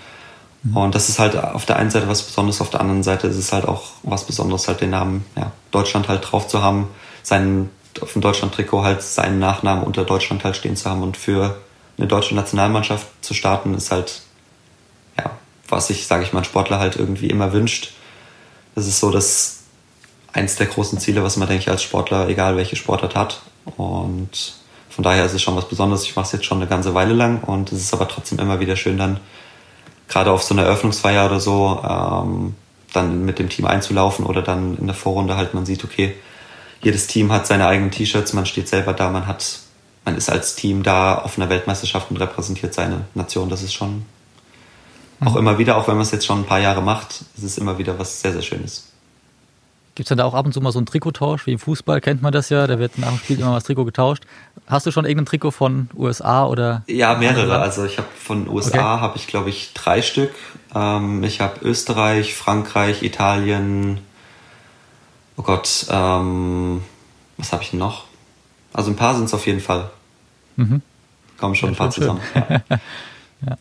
Mhm. Und das ist halt auf der einen Seite was Besonderes, auf der anderen Seite ist es halt auch was Besonderes, halt den Namen ja, Deutschland halt drauf zu haben, seinen, auf dem Deutschland-Trikot halt seinen Nachnamen unter Deutschland halt stehen zu haben und für eine deutsche Nationalmannschaft zu starten, ist halt was sich, sage ich mal, ein Sportler halt irgendwie immer wünscht. Das ist so das eins der großen Ziele, was man, denke ich, als Sportler, egal welche Sportart hat. Und von daher ist es schon was Besonderes. Ich mache es jetzt schon eine ganze Weile lang und es ist aber trotzdem immer wieder schön, dann gerade auf so einer Eröffnungsfeier oder so, ähm, dann mit dem Team einzulaufen oder dann in der Vorrunde halt, man sieht, okay, jedes Team hat seine eigenen T-Shirts, man steht selber da, man hat, man ist als Team da auf einer Weltmeisterschaft und repräsentiert seine Nation. Das ist schon auch immer wieder, auch wenn man es jetzt schon ein paar Jahre macht, ist es immer wieder was sehr, sehr Schönes. Gibt es dann da auch ab und zu mal so einen Trikottausch? Wie im Fußball kennt man das ja, da wird nach dem Spiel immer mal das Trikot getauscht. Hast du schon irgendein Trikot von USA oder? Ja, mehrere. Also ich habe von USA okay. habe ich glaube ich drei Stück. Ähm, ich habe Österreich, Frankreich, Italien. Oh Gott, ähm, was habe ich noch? Also ein paar sind es auf jeden Fall. Mhm. Kommen schon ja, ein paar zusammen. Ja. ja.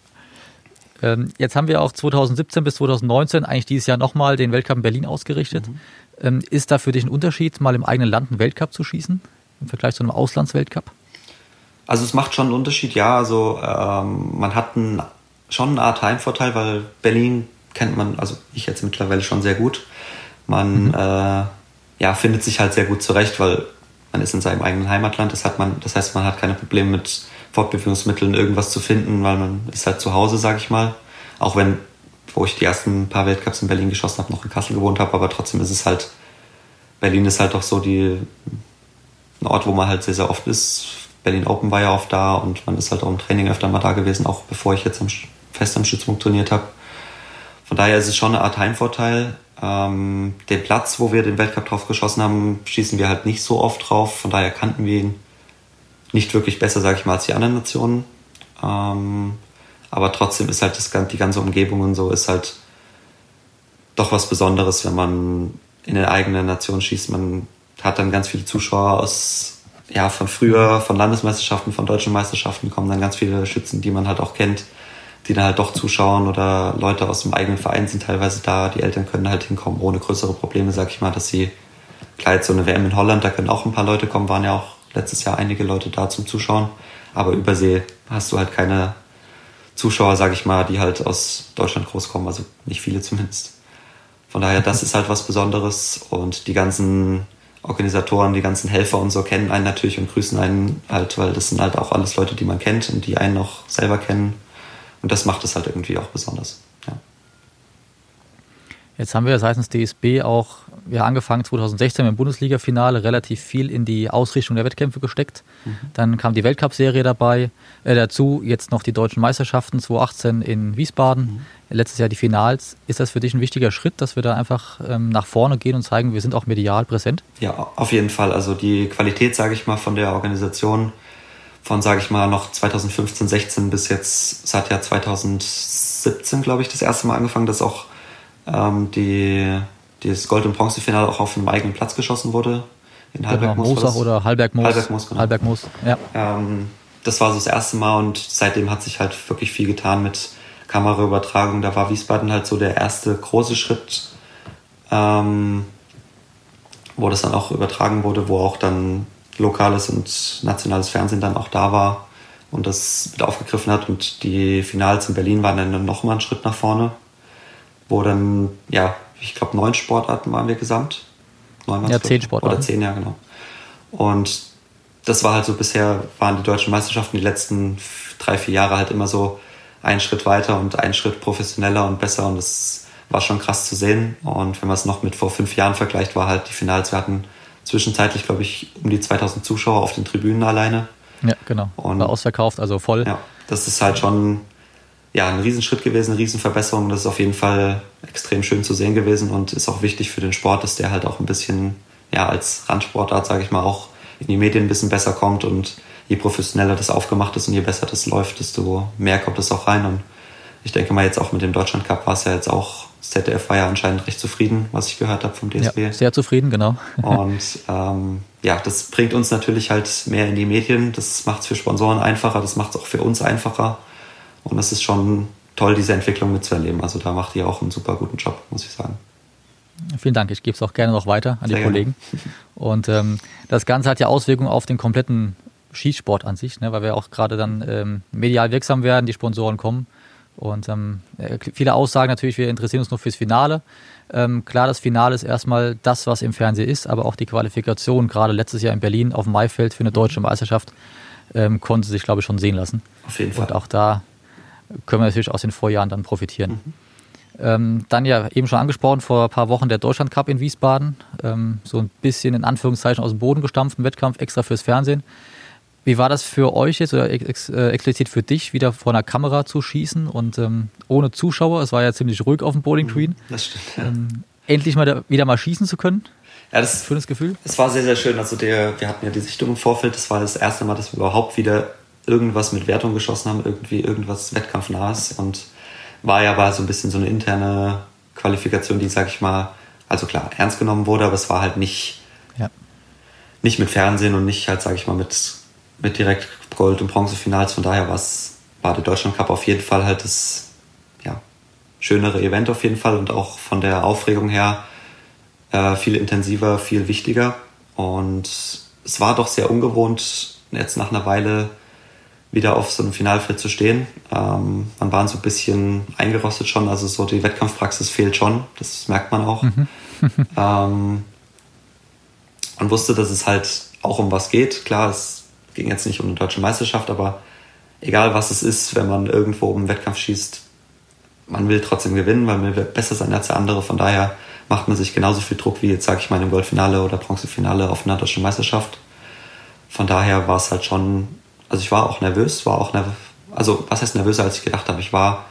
Ähm, jetzt haben wir auch 2017 bis 2019 eigentlich dieses Jahr nochmal den Weltcup in Berlin ausgerichtet. Mhm. Ähm, ist da für dich ein Unterschied, mal im eigenen Land einen Weltcup zu schießen im Vergleich zu einem Auslandsweltcup? Also es macht schon einen Unterschied, ja. Also ähm, man hat einen, schon eine Art Heimvorteil, weil Berlin kennt man, also ich jetzt mittlerweile schon sehr gut. Man mhm. äh, ja, findet sich halt sehr gut zurecht, weil man ist in seinem eigenen Heimatland. Das, hat man, das heißt, man hat keine Probleme mit Fortbewegungsmitteln irgendwas zu finden, weil man ist halt zu Hause, sag ich mal. Auch wenn, wo ich die ersten paar Weltcups in Berlin geschossen habe, noch in Kassel gewohnt habe, aber trotzdem ist es halt, Berlin ist halt doch so die, ein Ort, wo man halt sehr, sehr oft ist. Berlin Open war ja oft da und man ist halt auch im Training öfter mal da gewesen, auch bevor ich jetzt am, fest am Stützpunkt trainiert habe. Von daher ist es schon eine Art Heimvorteil. Ähm, den Platz, wo wir den Weltcup drauf geschossen haben, schießen wir halt nicht so oft drauf. Von daher kannten wir ihn nicht wirklich besser, sage ich mal, als die anderen Nationen. Ähm, aber trotzdem ist halt das, die ganze Umgebung und so ist halt doch was Besonderes, wenn man in der eigenen Nation schießt. Man hat dann ganz viele Zuschauer aus, ja, von früher, von Landesmeisterschaften, von deutschen Meisterschaften kommen dann ganz viele Schützen, die man halt auch kennt, die dann halt doch zuschauen oder Leute aus dem eigenen Verein sind teilweise da. Die Eltern können halt hinkommen ohne größere Probleme, sag ich mal, dass sie, jetzt so eine WM in Holland, da können auch ein paar Leute kommen, waren ja auch letztes Jahr einige Leute da zum Zuschauen. Aber übersee hast du halt keine Zuschauer, sag ich mal, die halt aus Deutschland groß kommen, also nicht viele zumindest. Von daher, das ist halt was Besonderes und die ganzen Organisatoren, die ganzen Helfer und so kennen einen natürlich und grüßen einen halt, weil das sind halt auch alles Leute, die man kennt und die einen auch selber kennen. Und das macht es halt irgendwie auch besonders. Ja. Jetzt haben wir seitens DSB auch ja, angefangen 2016 im Bundesliga-Finale relativ viel in die Ausrichtung der Wettkämpfe gesteckt. Mhm. Dann kam die Weltcup-Serie dabei, äh, dazu jetzt noch die deutschen Meisterschaften 2018 in Wiesbaden, mhm. letztes Jahr die Finals. Ist das für dich ein wichtiger Schritt, dass wir da einfach ähm, nach vorne gehen und zeigen, wir sind auch medial präsent? Ja, auf jeden Fall. Also die Qualität, sage ich mal, von der Organisation von, sage ich mal, noch 2015, 16 bis jetzt, es hat ja 2017, glaube ich, das erste Mal angefangen, dass auch ähm, die, das Gold- und Bronzefinale auch auf einem eigenen Platz geschossen wurde. In genau, Moosach oder Halberg-Moos. Halberg-Moos, genau. Halberg-Moos, ja. Ähm, das war so das erste Mal und seitdem hat sich halt wirklich viel getan mit Kameraübertragung. Da war Wiesbaden halt so der erste große Schritt, ähm, wo das dann auch übertragen wurde, wo auch dann lokales und nationales Fernsehen dann auch da war und das mit aufgegriffen hat. Und die Finals in Berlin waren dann nochmal einen Schritt nach vorne wo dann, ja, ich glaube, neun Sportarten waren wir gesamt. Neun ja, zehn Sportarten. Oder zehn, ja, genau. Und das war halt so bisher, waren die deutschen Meisterschaften die letzten drei, vier Jahre halt immer so einen Schritt weiter und einen Schritt professioneller und besser und das war schon krass zu sehen. Und wenn man es noch mit vor fünf Jahren vergleicht, war halt die Finals, wir hatten zwischenzeitlich, glaube ich, um die 2000 Zuschauer auf den Tribünen alleine. Ja, genau. Und war ausverkauft, also voll. Ja, das ist halt schon ja, ein Riesenschritt gewesen, eine Riesenverbesserung. Das ist auf jeden Fall extrem schön zu sehen gewesen und ist auch wichtig für den Sport, dass der halt auch ein bisschen, ja, als Randsportart, sage ich mal, auch in die Medien ein bisschen besser kommt und je professioneller das aufgemacht ist und je besser das läuft, desto mehr kommt es auch rein. Und ich denke mal jetzt auch mit dem Deutschland Cup war es ja jetzt auch, das ZDF war ja anscheinend recht zufrieden, was ich gehört habe vom DSB. Ja, sehr zufrieden, genau. und ähm, ja, das bringt uns natürlich halt mehr in die Medien. Das macht es für Sponsoren einfacher, das macht es auch für uns einfacher. Und es ist schon toll, diese Entwicklung mitzuerleben. Also da macht ihr auch einen super guten Job, muss ich sagen. Vielen Dank. Ich gebe es auch gerne noch weiter an Sehr die Kollegen. Und ähm, das Ganze hat ja Auswirkungen auf den kompletten Schießsport an sich, ne, weil wir auch gerade dann ähm, medial wirksam werden, die Sponsoren kommen. Und ähm, äh, viele Aussagen natürlich, wir interessieren uns nur fürs Finale. Ähm, klar, das Finale ist erstmal das, was im Fernsehen ist, aber auch die Qualifikation, gerade letztes Jahr in Berlin auf dem Maifeld für eine deutsche Meisterschaft, ähm, konnte sich, glaube ich, schon sehen lassen. Auf jeden Fall. Und auch da können wir natürlich aus den Vorjahren dann profitieren. Mhm. Ähm, dann ja eben schon angesprochen, vor ein paar Wochen der Deutschland Cup in Wiesbaden. Ähm, so ein bisschen in Anführungszeichen aus dem Boden gestampften Wettkampf extra fürs Fernsehen. Wie war das für euch jetzt oder ex äh, explizit für dich, wieder vor einer Kamera zu schießen und ähm, ohne Zuschauer? Es war ja ziemlich ruhig auf dem Bowling Green. Mhm, das stimmt. Ja. Ähm, endlich mal da, wieder mal schießen zu können. Ja, das schönes Gefühl. Es war sehr, sehr schön. Also der, wir hatten ja die Sichtung im Vorfeld. Das war das erste Mal, dass wir überhaupt wieder irgendwas mit Wertung geschossen haben, irgendwie irgendwas Wettkampfnahes und war ja aber so ein bisschen so eine interne Qualifikation, die, sag ich mal, also klar, ernst genommen wurde, aber es war halt nicht, ja. nicht mit Fernsehen und nicht halt, sag ich mal, mit, mit direkt Gold- und Bronzefinals. Von daher war der Deutschland Cup auf jeden Fall halt das ja, schönere Event auf jeden Fall und auch von der Aufregung her äh, viel intensiver, viel wichtiger. Und es war doch sehr ungewohnt, jetzt nach einer Weile wieder auf so einem Finalfeld zu stehen. Ähm, man war so ein bisschen eingerostet schon, also so die Wettkampfpraxis fehlt schon, das merkt man auch. Mhm. ähm, man wusste, dass es halt auch um was geht. Klar, es ging jetzt nicht um eine deutsche Meisterschaft, aber egal was es ist, wenn man irgendwo um einen Wettkampf schießt, man will trotzdem gewinnen, weil man will besser sein als der andere. Von daher macht man sich genauso viel Druck wie jetzt, sage ich mal, im Goldfinale oder Bronzefinale auf einer deutschen Meisterschaft. Von daher war es halt schon also ich war auch nervös, war auch nervös, also was heißt nervöser, als ich gedacht habe. Ich war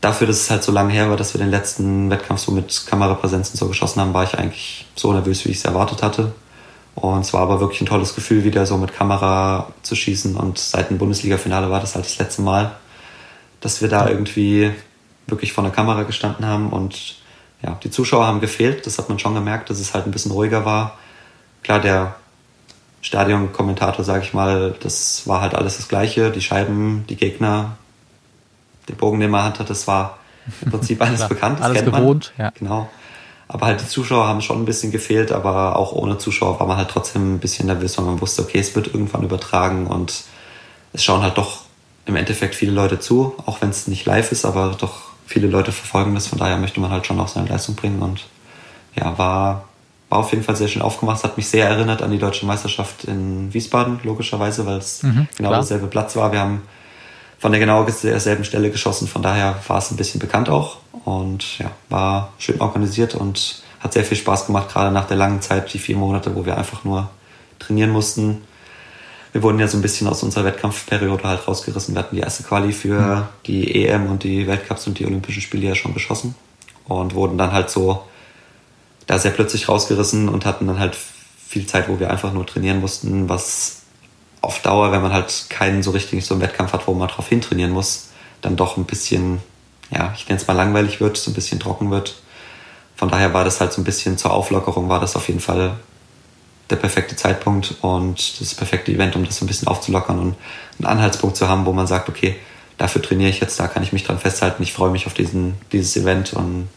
dafür, dass es halt so lange her war, dass wir den letzten Wettkampf so mit Kamerapräsenz und so geschossen haben, war ich eigentlich so nervös, wie ich es erwartet hatte. Und es war aber wirklich ein tolles Gefühl, wieder so mit Kamera zu schießen. Und seit dem Bundesliga-Finale war das halt das letzte Mal, dass wir da irgendwie wirklich vor der Kamera gestanden haben. Und ja, die Zuschauer haben gefehlt. Das hat man schon gemerkt, dass es halt ein bisschen ruhiger war. Klar, der Stadionkommentator, sage ich mal, das war halt alles das Gleiche. Die Scheiben, die Gegner, den Bogen, den man hatte, das war im Prinzip alles bekannt. alles gewohnt, man. ja. Genau. Aber halt die Zuschauer haben schon ein bisschen gefehlt, aber auch ohne Zuschauer war man halt trotzdem ein bisschen nervös, weil man wusste, okay, es wird irgendwann übertragen und es schauen halt doch im Endeffekt viele Leute zu, auch wenn es nicht live ist, aber doch viele Leute verfolgen das. Von daher möchte man halt schon auch seine Leistung bringen und ja, war, war auf jeden Fall sehr schön aufgemacht. Hat mich sehr erinnert an die deutsche Meisterschaft in Wiesbaden, logischerweise, weil es mhm, genau klar. derselbe Platz war. Wir haben von der genau derselben Stelle geschossen. Von daher war es ein bisschen bekannt auch und ja, war schön organisiert und hat sehr viel Spaß gemacht, gerade nach der langen Zeit, die vier Monate, wo wir einfach nur trainieren mussten. Wir wurden ja so ein bisschen aus unserer Wettkampfperiode halt rausgerissen. Wir hatten die erste Quali für mhm. die EM und die Weltcups und die Olympischen Spiele ja schon geschossen und wurden dann halt so da sehr plötzlich rausgerissen und hatten dann halt viel Zeit, wo wir einfach nur trainieren mussten, was auf Dauer, wenn man halt keinen so richtig so einen Wettkampf hat, wo man drauf hintrainieren muss, dann doch ein bisschen, ja, ich nenne es mal langweilig wird, so ein bisschen trocken wird. Von daher war das halt so ein bisschen zur Auflockerung, war das auf jeden Fall der perfekte Zeitpunkt und das perfekte Event, um das so ein bisschen aufzulockern und einen Anhaltspunkt zu haben, wo man sagt, okay, dafür trainiere ich jetzt, da kann ich mich dran festhalten, ich freue mich auf diesen, dieses Event und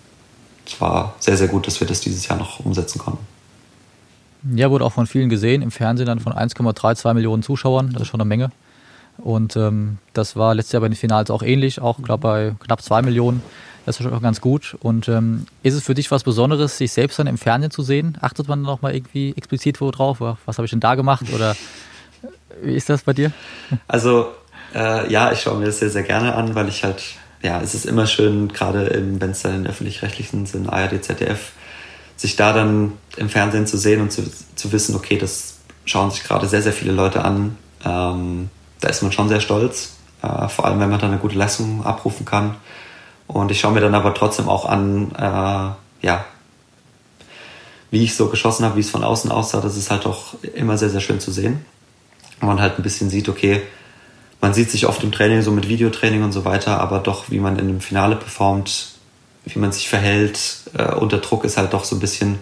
es war sehr, sehr gut, dass wir das dieses Jahr noch umsetzen konnten. Ja, wurde auch von vielen gesehen, im Fernsehen dann von 1,32 Millionen Zuschauern, das ist schon eine Menge. Und ähm, das war letztes Jahr bei den Finals auch ähnlich, auch glaube bei knapp 2 Millionen. Das ist schon auch ganz gut. Und ähm, ist es für dich was Besonderes, sich selbst dann im Fernsehen zu sehen? Achtet man noch mal irgendwie explizit wo drauf? Was habe ich denn da gemacht? Oder wie ist das bei dir? Also äh, ja, ich schaue mir das sehr, sehr gerne an, weil ich halt, ja, es ist immer schön, gerade wenn es dann in öffentlich-rechtlichen sind, ARD, ZDF, sich da dann im Fernsehen zu sehen und zu, zu wissen, okay, das schauen sich gerade sehr, sehr viele Leute an, ähm, da ist man schon sehr stolz, äh, vor allem wenn man dann eine gute Leistung abrufen kann. Und ich schaue mir dann aber trotzdem auch an, äh, ja, wie ich so geschossen habe, wie es von außen aussah. Das ist halt auch immer sehr, sehr schön zu sehen. Und man halt ein bisschen sieht, okay, man sieht sich oft im Training so mit Videotraining und so weiter, aber doch, wie man in dem Finale performt, wie man sich verhält äh, unter Druck ist halt doch so ein bisschen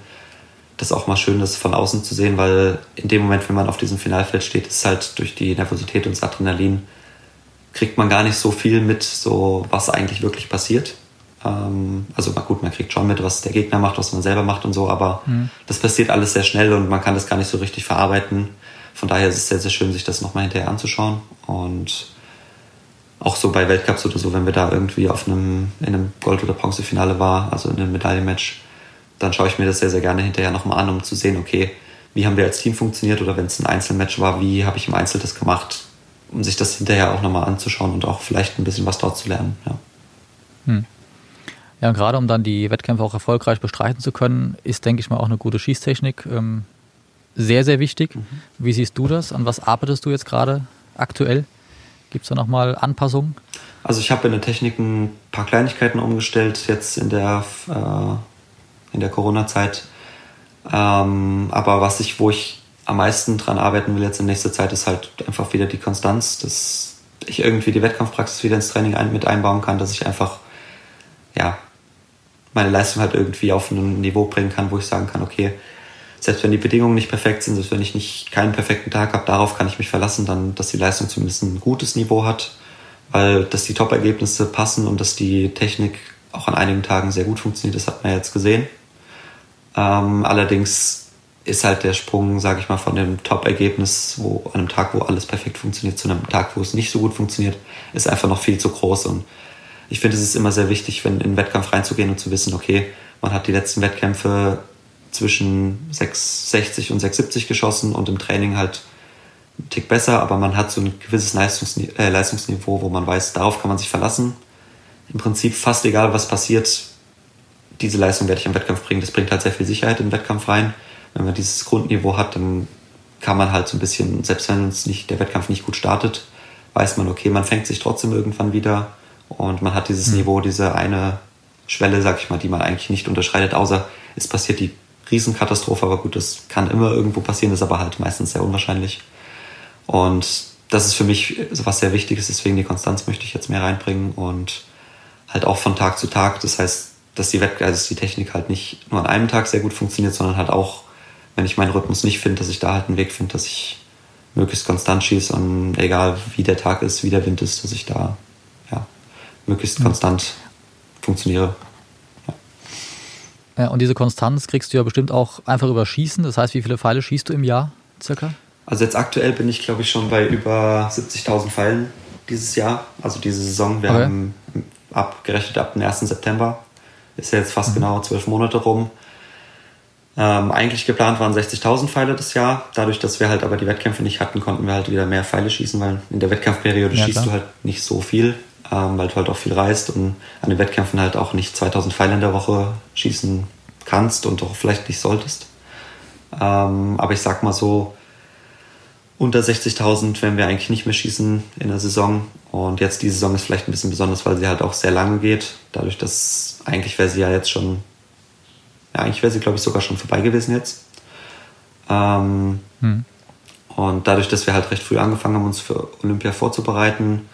das auch mal schön, das von außen zu sehen, weil in dem Moment, wenn man auf diesem Finalfeld steht, ist halt durch die Nervosität und das Adrenalin kriegt man gar nicht so viel mit, so was eigentlich wirklich passiert. Ähm, also gut, man kriegt schon mit, was der Gegner macht, was man selber macht und so, aber mhm. das passiert alles sehr schnell und man kann das gar nicht so richtig verarbeiten. Von daher ist es sehr, sehr schön, sich das nochmal hinterher anzuschauen und auch so bei Weltcups oder so, wenn wir da irgendwie auf einem, in einem Gold- oder Bronzefinale war, also in einem Medaillenmatch, dann schaue ich mir das sehr, sehr gerne hinterher nochmal an, um zu sehen, okay, wie haben wir als Team funktioniert oder wenn es ein Einzelmatch war, wie habe ich im Einzel das gemacht, um sich das hinterher auch nochmal anzuschauen und auch vielleicht ein bisschen was dort zu lernen. Ja. Hm. Ja, und gerade um dann die Wettkämpfe auch erfolgreich bestreiten zu können, ist, denke ich mal, auch eine gute Schießtechnik ähm, sehr, sehr wichtig. Mhm. Wie siehst du das? An was arbeitest du jetzt gerade aktuell? Gibt es da nochmal Anpassungen? Also ich habe in der Technik ein paar Kleinigkeiten umgestellt jetzt in der, äh, in der Corona-Zeit. Ähm, aber was ich, wo ich am meisten dran arbeiten will jetzt in nächster Zeit, ist halt einfach wieder die Konstanz, dass ich irgendwie die Wettkampfpraxis wieder ins Training ein, mit einbauen kann, dass ich einfach ja meine Leistung halt irgendwie auf ein Niveau bringen kann, wo ich sagen kann, okay, selbst wenn die Bedingungen nicht perfekt sind, selbst wenn ich nicht keinen perfekten Tag habe, darauf kann ich mich verlassen, dann, dass die Leistung zumindest ein gutes Niveau hat, weil dass die Top-Ergebnisse passen und dass die Technik auch an einigen Tagen sehr gut funktioniert, das hat man jetzt gesehen. Ähm, allerdings ist halt der Sprung, sage ich mal, von dem Top-Ergebnis, wo an einem Tag, wo alles perfekt funktioniert, zu einem Tag, wo es nicht so gut funktioniert, ist einfach noch viel zu groß. Und ich finde, es ist immer sehr wichtig, wenn in einen Wettkampf reinzugehen und zu wissen, okay, man hat die letzten Wettkämpfe zwischen 660 und 670 geschossen und im Training halt einen Tick besser, aber man hat so ein gewisses Leistungsniveau, äh, Leistungsniveau, wo man weiß, darauf kann man sich verlassen. Im Prinzip fast egal, was passiert, diese Leistung werde ich im Wettkampf bringen. Das bringt halt sehr viel Sicherheit den Wettkampf rein. Wenn man dieses Grundniveau hat, dann kann man halt so ein bisschen, selbst wenn uns nicht, der Wettkampf nicht gut startet, weiß man, okay, man fängt sich trotzdem irgendwann wieder und man hat dieses mhm. Niveau, diese eine Schwelle, sag ich mal, die man eigentlich nicht unterschreitet, außer es passiert die Riesenkatastrophe, aber gut, das kann immer irgendwo passieren, ist aber halt meistens sehr unwahrscheinlich. Und das ist für mich was sehr Wichtiges, deswegen die Konstanz möchte ich jetzt mehr reinbringen und halt auch von Tag zu Tag. Das heißt, dass die, Wett also die Technik halt nicht nur an einem Tag sehr gut funktioniert, sondern halt auch, wenn ich meinen Rhythmus nicht finde, dass ich da halt einen Weg finde, dass ich möglichst konstant schieße und egal wie der Tag ist, wie der Wind ist, dass ich da ja, möglichst mhm. konstant funktioniere. Ja. und diese Konstanz kriegst du ja bestimmt auch einfach über Schießen. Das heißt, wie viele Pfeile schießt du im Jahr circa? Also jetzt aktuell bin ich, glaube ich, schon bei über 70.000 Pfeilen dieses Jahr, also diese Saison. Wir okay. haben abgerechnet ab dem 1. September. Ist ja jetzt fast mhm. genau zwölf Monate rum. Ähm, eigentlich geplant waren 60.000 Pfeile das Jahr. Dadurch, dass wir halt aber die Wettkämpfe nicht hatten, konnten wir halt wieder mehr Pfeile schießen, weil in der Wettkampfperiode ja, schießt klar. du halt nicht so viel, ähm, weil du halt auch viel reist und an den Wettkämpfen halt auch nicht 2000 Pfeile in der Woche schießen kannst und auch vielleicht nicht solltest. Ähm, aber ich sag mal so, unter 60.000 werden wir eigentlich nicht mehr schießen in der Saison. Und jetzt die Saison ist vielleicht ein bisschen besonders, weil sie halt auch sehr lange geht. Dadurch, dass eigentlich wäre sie ja jetzt schon, ja, eigentlich wäre sie, glaube ich, sogar schon vorbei gewesen jetzt. Ähm, hm. Und dadurch, dass wir halt recht früh angefangen haben, uns für Olympia vorzubereiten,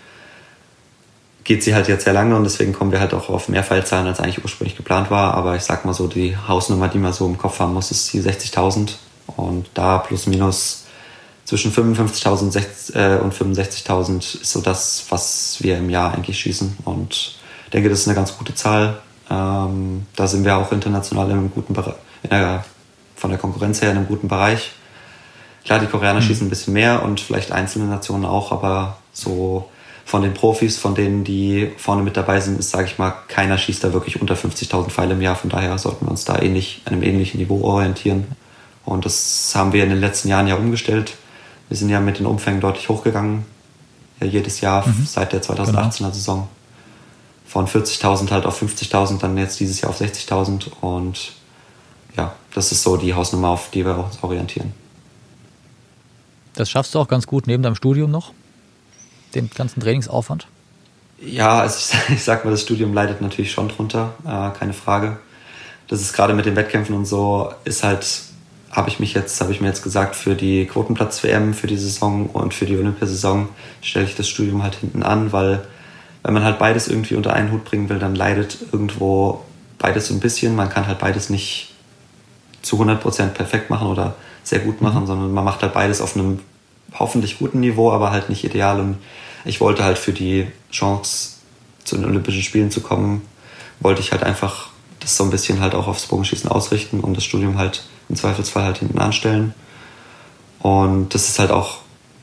geht sie halt jetzt sehr lange und deswegen kommen wir halt auch auf mehr Fallzahlen, als eigentlich ursprünglich geplant war. Aber ich sag mal so, die Hausnummer, die man so im Kopf haben muss, ist die 60.000. Und da plus minus zwischen 55.000 äh, und 65.000 ist so das, was wir im Jahr eigentlich schießen. Und ich denke, das ist eine ganz gute Zahl. Ähm, da sind wir auch international in einem guten Bereich, von der Konkurrenz her in einem guten Bereich. Klar, die Koreaner mhm. schießen ein bisschen mehr und vielleicht einzelne Nationen auch, aber so von den Profis, von denen, die vorne mit dabei sind, ist, sage ich mal, keiner schießt da wirklich unter 50.000 Pfeile im Jahr. Von daher sollten wir uns da ähnlich, einem ähnlichen Niveau orientieren. Und das haben wir in den letzten Jahren ja umgestellt wir sind ja mit den Umfängen deutlich hochgegangen. Ja, jedes Jahr mhm. seit der 2018er genau. Saison. Von 40.000 halt auf 50.000, dann jetzt dieses Jahr auf 60.000. Und ja, das ist so die Hausnummer, auf die wir uns orientieren. Das schaffst du auch ganz gut neben deinem Studium noch? Den ganzen Trainingsaufwand? Ja, also ich, ich sag mal, das Studium leidet natürlich schon drunter, äh, keine Frage. Das ist gerade mit den Wettkämpfen und so, ist halt habe ich mich jetzt, habe ich mir jetzt gesagt, für die Quotenplatz-WM, für die Saison und für die Olympiasaison stelle ich das Studium halt hinten an, weil wenn man halt beides irgendwie unter einen Hut bringen will, dann leidet irgendwo beides so ein bisschen. Man kann halt beides nicht zu 100% perfekt machen oder sehr gut machen, mhm. sondern man macht halt beides auf einem hoffentlich guten Niveau, aber halt nicht ideal. Und ich wollte halt für die Chance, zu den Olympischen Spielen zu kommen, wollte ich halt einfach das so ein bisschen halt auch aufs Bogenschießen ausrichten und das Studium halt im Zweifelsfall halt hinten anstellen. Und das ist halt auch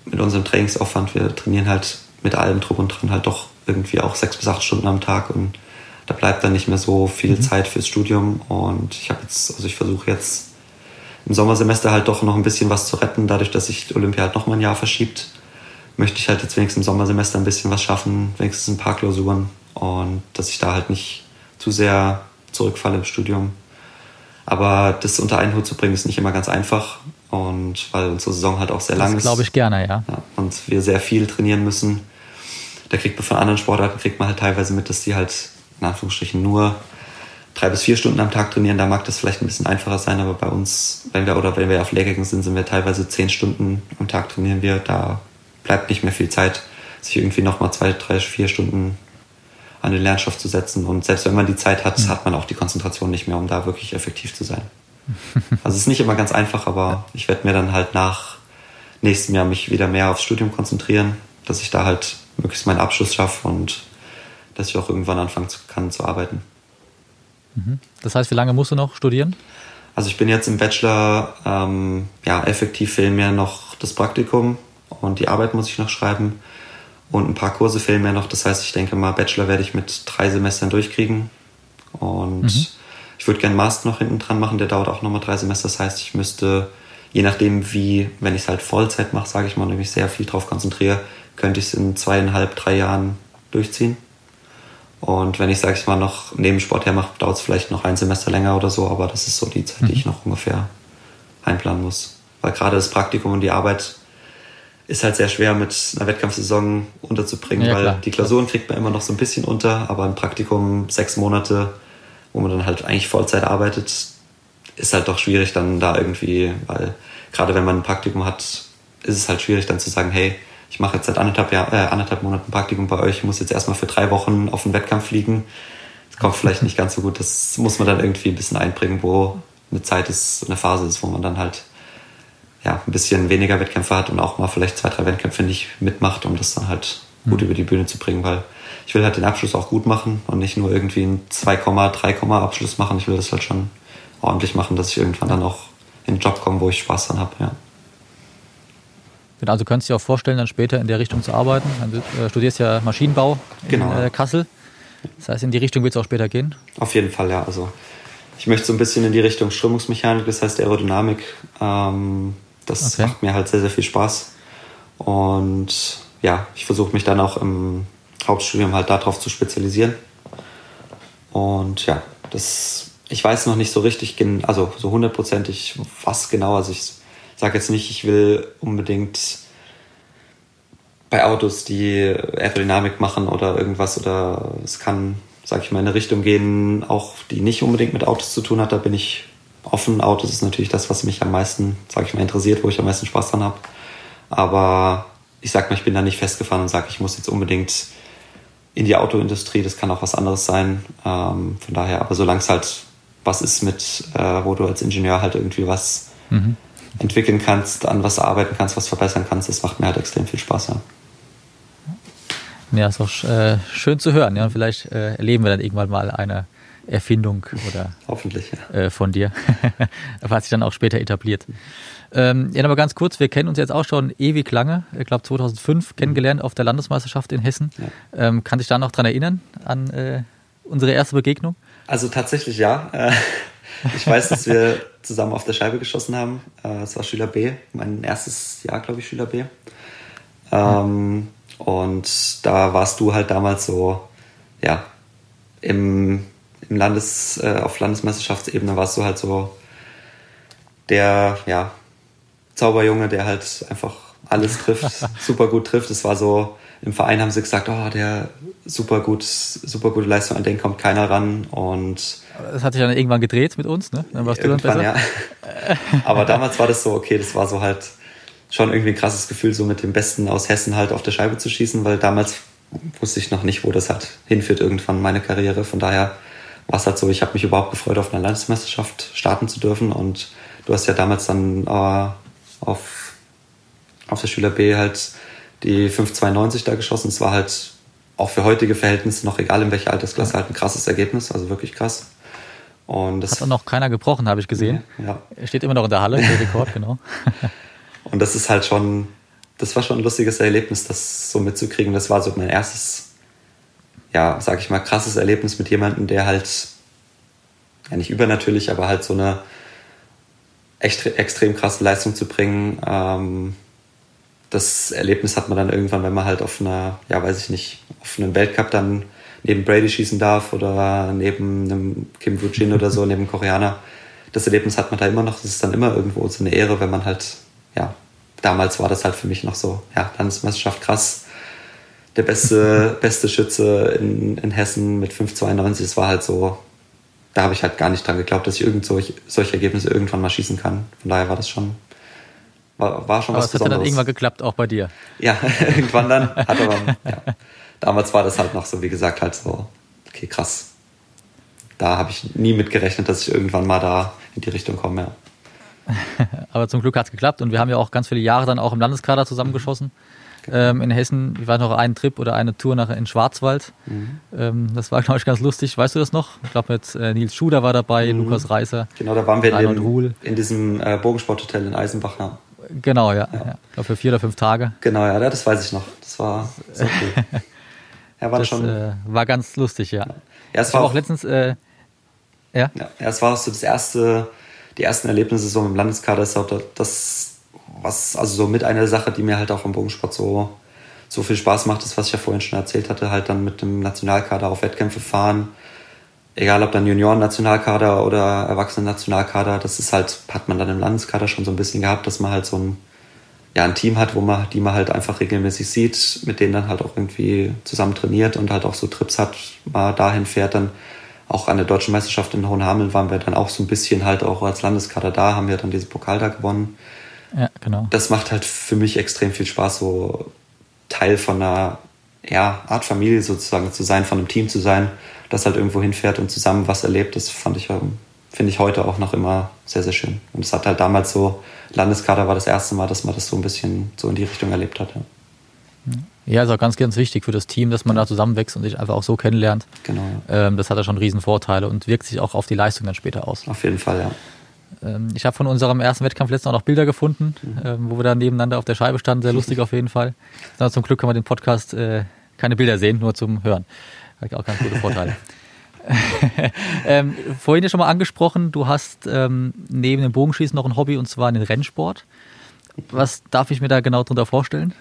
mit unserem Trainingsaufwand. Wir trainieren halt mit allem Druck und dran halt doch irgendwie auch sechs bis acht Stunden am Tag und da bleibt dann nicht mehr so viel mhm. Zeit fürs Studium. Und ich habe jetzt, also ich versuche jetzt im Sommersemester halt doch noch ein bisschen was zu retten, dadurch, dass sich Olympia halt noch mal ein Jahr verschiebt. Möchte ich halt jetzt wenigstens im Sommersemester ein bisschen was schaffen, wenigstens ein paar Klausuren und dass ich da halt nicht zu sehr zurückfalle im Studium. Aber das unter einen Hut zu bringen, ist nicht immer ganz einfach. Und weil unsere Saison halt auch sehr lang das ist. glaube ich gerne, ja. ja. Und wir sehr viel trainieren müssen. Da kriegt man von anderen Sportarten, kriegt man halt teilweise mit, dass die halt in Anführungsstrichen nur drei bis vier Stunden am Tag trainieren. Da mag das vielleicht ein bisschen einfacher sein, aber bei uns, wenn wir oder wenn wir auf Lehrgängen sind, sind wir teilweise zehn Stunden am Tag trainieren wir. Da bleibt nicht mehr viel Zeit, sich irgendwie nochmal zwei, drei, vier Stunden an den Lernstoff zu setzen. Und selbst wenn man die Zeit hat, mhm. hat man auch die Konzentration nicht mehr, um da wirklich effektiv zu sein. Also es ist nicht immer ganz einfach, aber ich werde mir dann halt nach nächstem Jahr mich wieder mehr aufs Studium konzentrieren, dass ich da halt möglichst meinen Abschluss schaffe und dass ich auch irgendwann anfangen kann zu arbeiten. Mhm. Das heißt, wie lange musst du noch studieren? Also ich bin jetzt im Bachelor, ähm, ja, effektiv fehlen mir noch das Praktikum und die Arbeit muss ich noch schreiben und ein paar Kurse fehlen mir noch. Das heißt, ich denke mal, Bachelor werde ich mit drei Semestern durchkriegen. Und mhm. ich würde gerne Master noch hinten dran machen, der dauert auch nochmal drei Semester. Das heißt, ich müsste, je nachdem wie, wenn ich es halt Vollzeit mache, sage ich mal, und mich sehr viel drauf konzentriere, könnte ich es in zweieinhalb, drei Jahren durchziehen. Und wenn ich, sage ich mal, noch neben Sport her mache, dauert es vielleicht noch ein Semester länger oder so, aber das ist so die Zeit, die ich mhm. noch ungefähr einplanen muss. Weil gerade das Praktikum und die Arbeit ist halt sehr schwer mit einer Wettkampfsaison unterzubringen, ja, weil klar. die Klausuren kriegt man immer noch so ein bisschen unter, aber ein Praktikum sechs Monate, wo man dann halt eigentlich Vollzeit arbeitet, ist halt doch schwierig dann da irgendwie, weil gerade wenn man ein Praktikum hat, ist es halt schwierig dann zu sagen, hey, ich mache jetzt seit anderthalb, Jahr, äh, anderthalb Monaten Praktikum bei euch, muss jetzt erstmal für drei Wochen auf den Wettkampf fliegen. Das kommt vielleicht nicht ganz so gut. Das muss man dann irgendwie ein bisschen einbringen, wo eine Zeit ist, eine Phase ist, wo man dann halt ja, ein bisschen weniger Wettkämpfe hat und auch mal vielleicht zwei, drei Wettkämpfe nicht mitmacht, um das dann halt gut mhm. über die Bühne zu bringen, weil ich will halt den Abschluss auch gut machen und nicht nur irgendwie einen 2, 3, Abschluss machen. Ich will das halt schon ordentlich machen, dass ich irgendwann dann auch in den Job komme, wo ich Spaß dran habe, ja. Genau, also könntest du dir auch vorstellen, dann später in der Richtung zu arbeiten. Du äh, studierst ja Maschinenbau genau. in äh, Kassel. Das heißt, in die Richtung wird es auch später gehen? Auf jeden Fall, ja. Also ich möchte so ein bisschen in die Richtung Strömungsmechanik, das heißt Aerodynamik. Ähm, das okay. macht mir halt sehr, sehr viel Spaß. Und ja, ich versuche mich dann auch im Hauptstudium halt darauf zu spezialisieren. Und ja, das, ich weiß noch nicht so richtig, also so hundertprozentig, was genau. Also ich sage jetzt nicht, ich will unbedingt bei Autos die Aerodynamik machen oder irgendwas oder es kann, sage ich mal, in eine Richtung gehen, auch die nicht unbedingt mit Autos zu tun hat. Da bin ich offen. Autos ist natürlich das, was mich am meisten, sage ich mal, interessiert, wo ich am meisten Spaß dran habe. Aber ich sag mal, ich bin da nicht festgefahren und sage, ich muss jetzt unbedingt in die Autoindustrie. Das kann auch was anderes sein. Ähm, von daher, aber solange es halt was ist mit, äh, wo du als Ingenieur halt irgendwie was mhm. Entwickeln kannst, an was arbeiten kannst, was verbessern kannst, das macht mir halt extrem viel Spaß. Ja. Ja, ist auch äh, schön zu hören. Ja, und vielleicht äh, erleben wir dann irgendwann mal eine Erfindung oder hoffentlich ja. äh, von dir, hat sich dann auch später etabliert. Ähm, ja, aber ganz kurz, wir kennen uns jetzt auch schon ewig lange, ich glaube 2005 kennengelernt auf der Landesmeisterschaft in Hessen. Ja. Ähm, kann dich da noch dran erinnern an äh, unsere erste Begegnung? Also tatsächlich ja. Äh, ich weiß, dass wir zusammen auf der Scheibe geschossen haben. Äh, es war Schüler B, mein erstes Jahr, glaube ich, Schüler B. Ähm, und da warst du halt damals so, ja, im im Landes, äh, auf Landesmeisterschaftsebene warst du halt so der, ja, Zauberjunge, der halt einfach alles trifft, super gut trifft. Es war so, im Verein haben sie gesagt, oh, der super gut, super gute Leistung, an den kommt keiner ran und das hat sich dann irgendwann gedreht mit uns, ne? Dann warst du dann besser. Ja. Aber damals war das so, okay, das war so halt schon irgendwie ein krasses Gefühl, so mit dem Besten aus Hessen halt auf der Scheibe zu schießen, weil damals wusste ich noch nicht, wo das halt hinführt irgendwann meine Karriere. Von daher war es halt so, ich habe mich überhaupt gefreut, auf einer Landesmeisterschaft starten zu dürfen. Und du hast ja damals dann äh, auf, auf der Schüler B halt die 5,92 da geschossen. Es war halt auch für heutige Verhältnisse noch egal in welcher Altersklasse halt ein krasses Ergebnis, also wirklich krass. Und das hat auch noch keiner gebrochen, habe ich gesehen. Ja. Er steht immer noch in der Halle, der Rekord, genau. Und das ist halt schon, das war schon ein lustiges Erlebnis, das so mitzukriegen. Das war so mein erstes ja, sag ich mal, krasses Erlebnis mit jemandem, der halt, ja nicht übernatürlich, aber halt so eine echt, extrem krasse Leistung zu bringen. Ähm, das Erlebnis hat man dann irgendwann, wenn man halt auf einer, ja, weiß ich nicht, auf einem Weltcup dann neben Brady schießen darf oder neben einem Kim Woo-Jin oder so, neben Koreaner. Das Erlebnis hat man da immer noch. Das ist dann immer irgendwo so eine Ehre, wenn man halt, ja, damals war das halt für mich noch so, ja, Landesmeisterschaft krass der beste, beste Schütze in, in Hessen mit 5,92. Es war halt so, da habe ich halt gar nicht dran geglaubt, dass ich irgend solch, solche Ergebnisse irgendwann mal schießen kann. Von daher war das schon, war, war schon aber was es hat dann irgendwann geklappt, auch bei dir. Ja, irgendwann dann. Hat aber, ja. Damals war das halt noch so, wie gesagt, halt so, okay, krass. Da habe ich nie mit gerechnet, dass ich irgendwann mal da in die Richtung komme, ja. aber zum Glück hat es geklappt und wir haben ja auch ganz viele Jahre dann auch im Landeskader zusammengeschossen. Mhm ähm, in Hessen. Ich war noch einen Trip oder eine Tour nach in Schwarzwald. Mhm. Ähm, das war, glaube ich, ganz lustig. Weißt du das noch? Ich glaube, jetzt äh, Nils Schuder war dabei, mhm. Lukas Reißer. Genau, da waren wir in, dem, in diesem äh, Bogensporthotel in Eisenbach. Ja. Genau, ja. ja. ja. Ich glaube, für vier oder fünf Tage. Genau, ja, das weiß ich noch. Das war so cool. ja, war das schon. Äh, war ganz lustig, ja. Ja, es ich war auch, auch letztens. Äh, ja? ja, es war auch so das erste, die ersten Erlebnisse so im Landeskader. Ist auch das was, also so mit einer Sache, die mir halt auch im Bogensport so, so viel Spaß macht, ist, was ich ja vorhin schon erzählt hatte, halt dann mit dem Nationalkader auf Wettkämpfe fahren. Egal ob dann Junioren-Nationalkader oder Erwachsenen-Nationalkader, das ist halt, hat man dann im Landeskader schon so ein bisschen gehabt, dass man halt so ein, ja, ein Team hat, wo man, die man halt einfach regelmäßig sieht, mit denen dann halt auch irgendwie zusammen trainiert und halt auch so Trips hat, mal dahin fährt, dann auch an der deutschen Meisterschaft in Hohenhameln waren wir dann auch so ein bisschen halt auch als Landeskader da, haben wir dann diesen Pokal da gewonnen. Ja, genau. Das macht halt für mich extrem viel Spaß, so Teil von einer ja, Art Familie sozusagen zu sein, von einem Team zu sein, das halt irgendwo hinfährt und zusammen was erlebt. Das fand ich, ähm, finde ich heute auch noch immer sehr, sehr schön. Und es hat halt damals so, Landeskader war das erste Mal, dass man das so ein bisschen so in die Richtung erlebt hat. Ja. Ja, ist auch ganz, ganz wichtig für das Team, dass man da zusammenwächst und sich einfach auch so kennenlernt. Genau. Ja. Ähm, das hat ja schon riesen Vorteile und wirkt sich auch auf die Leistung dann später aus. Auf jeden Fall, ja. Ähm, ich habe von unserem ersten Wettkampf letztens auch noch Bilder gefunden, mhm. ähm, wo wir da nebeneinander auf der Scheibe standen. Sehr lustig auf jeden Fall. Aber zum Glück kann man den Podcast äh, keine Bilder sehen, nur zum Hören. Hat auch ganz gute Vorteile. ähm, vorhin ja schon mal angesprochen, du hast ähm, neben dem Bogenschießen noch ein Hobby und zwar den Rennsport. Was darf ich mir da genau darunter vorstellen?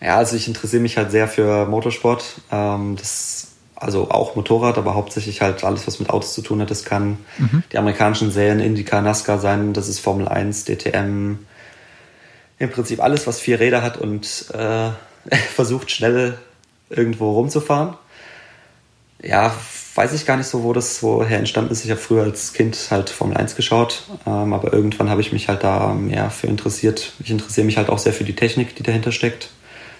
Ja, also ich interessiere mich halt sehr für Motorsport. Ähm, das, also auch Motorrad, aber hauptsächlich halt alles, was mit Autos zu tun hat. Das kann mhm. die amerikanischen Serien, Indica, NASCAR sein, das ist Formel 1, DTM. Im Prinzip alles, was vier Räder hat und äh, versucht schnell irgendwo rumzufahren. Ja, weiß ich gar nicht so, wo das woher entstanden ist. Ich habe früher als Kind halt Formel 1 geschaut, ähm, aber irgendwann habe ich mich halt da mehr für interessiert. Ich interessiere mich halt auch sehr für die Technik, die dahinter steckt.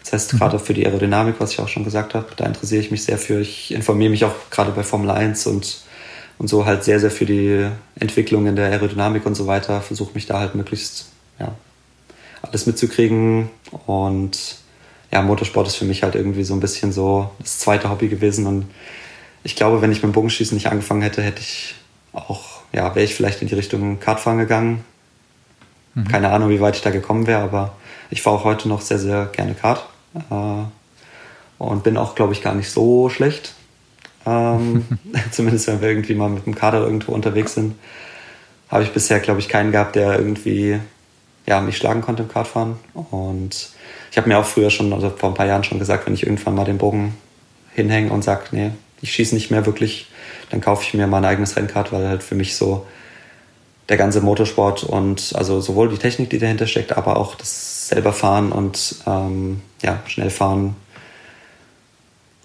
Das heißt, mhm. gerade für die Aerodynamik, was ich auch schon gesagt habe, da interessiere ich mich sehr für. Ich informiere mich auch gerade bei Formel 1 und, und so halt sehr, sehr für die Entwicklung in der Aerodynamik und so weiter. Versuche mich da halt möglichst, ja, alles mitzukriegen. Und ja, Motorsport ist für mich halt irgendwie so ein bisschen so das zweite Hobby gewesen. Und ich glaube, wenn ich mit dem Bogenschießen nicht angefangen hätte, hätte ich auch, ja, wäre ich vielleicht in die Richtung Kartfahren gegangen. Mhm. Keine Ahnung, wie weit ich da gekommen wäre, aber ich fahre auch heute noch sehr, sehr gerne Kart. Äh, und bin auch, glaube ich, gar nicht so schlecht. Ähm, zumindest wenn wir irgendwie mal mit dem Kader irgendwo unterwegs sind. Habe ich bisher, glaube ich, keinen gehabt, der irgendwie ja, mich schlagen konnte im Kartfahren. Und ich habe mir auch früher schon, also vor ein paar Jahren schon gesagt, wenn ich irgendwann mal den Bogen hinhänge und sage, nee, ich schieße nicht mehr wirklich, dann kaufe ich mir mein eigenes Rennkart, weil halt für mich so der ganze Motorsport und also sowohl die Technik, die dahinter steckt, aber auch das selber fahren und ähm, ja, schnell fahren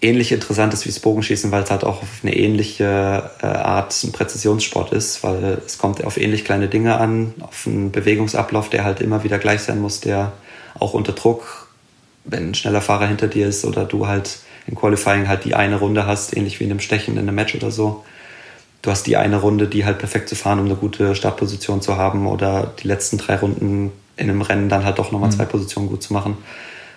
ähnlich interessant ist wie das Bogenschießen, weil es halt auch auf eine ähnliche äh, Art ein Präzisionssport ist, weil es kommt auf ähnlich kleine Dinge an, auf einen Bewegungsablauf, der halt immer wieder gleich sein muss, der auch unter Druck, wenn ein schneller Fahrer hinter dir ist oder du halt im Qualifying halt die eine Runde hast, ähnlich wie in einem Stechen in einem Match oder so, du hast die eine Runde, die halt perfekt zu fahren, um eine gute Startposition zu haben oder die letzten drei Runden in einem Rennen dann halt doch nochmal mhm. zwei Positionen gut zu machen.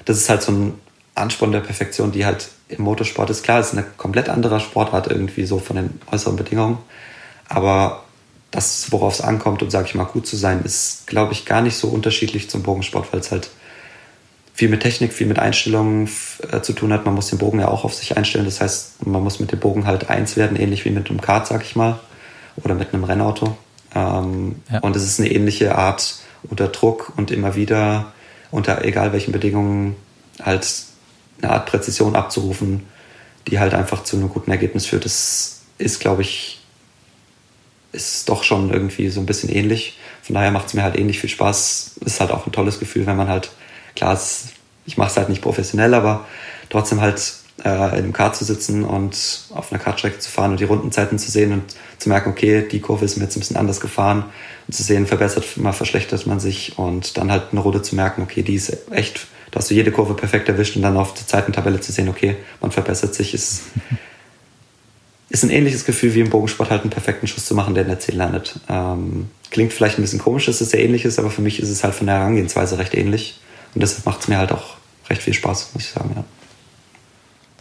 Das ist halt so ein Ansporn der Perfektion, die halt im Motorsport ist. Klar, es ist eine komplett andere Sportart irgendwie so von den äußeren Bedingungen. Aber das, worauf es ankommt und sage ich mal gut zu sein, ist, glaube ich, gar nicht so unterschiedlich zum Bogensport, weil es halt viel mit Technik, viel mit Einstellungen äh, zu tun hat. Man muss den Bogen ja auch auf sich einstellen. Das heißt, man muss mit dem Bogen halt eins werden, ähnlich wie mit einem Kart, sag ich mal, oder mit einem Rennauto. Ähm, ja. Und es ist eine ähnliche Art unter Druck und immer wieder unter egal welchen Bedingungen halt eine Art Präzision abzurufen, die halt einfach zu einem guten Ergebnis führt. Das ist, glaube ich, ist doch schon irgendwie so ein bisschen ähnlich. Von daher macht es mir halt ähnlich viel Spaß. Ist halt auch ein tolles Gefühl, wenn man halt klar, ich mache es halt nicht professionell, aber trotzdem halt äh, in einem Kart zu sitzen und auf einer Kartstrecke zu fahren und die Rundenzeiten zu sehen und zu merken, okay, die Kurve ist mir jetzt ein bisschen anders gefahren und zu sehen, verbessert, mal verschlechtert man sich und dann halt eine Runde zu merken, okay, die ist echt, da hast du jede Kurve perfekt erwischt und dann auf der Zeitentabelle zu sehen, okay, man verbessert sich, ist, ist ein ähnliches Gefühl wie im Bogensport halt einen perfekten Schuss zu machen, der in der 10 landet. Ähm, klingt vielleicht ein bisschen komisch, dass es sehr ähnlich ist, aber für mich ist es halt von der Herangehensweise recht ähnlich. Und deshalb macht es mir halt auch recht viel Spaß, muss ich sagen, ja.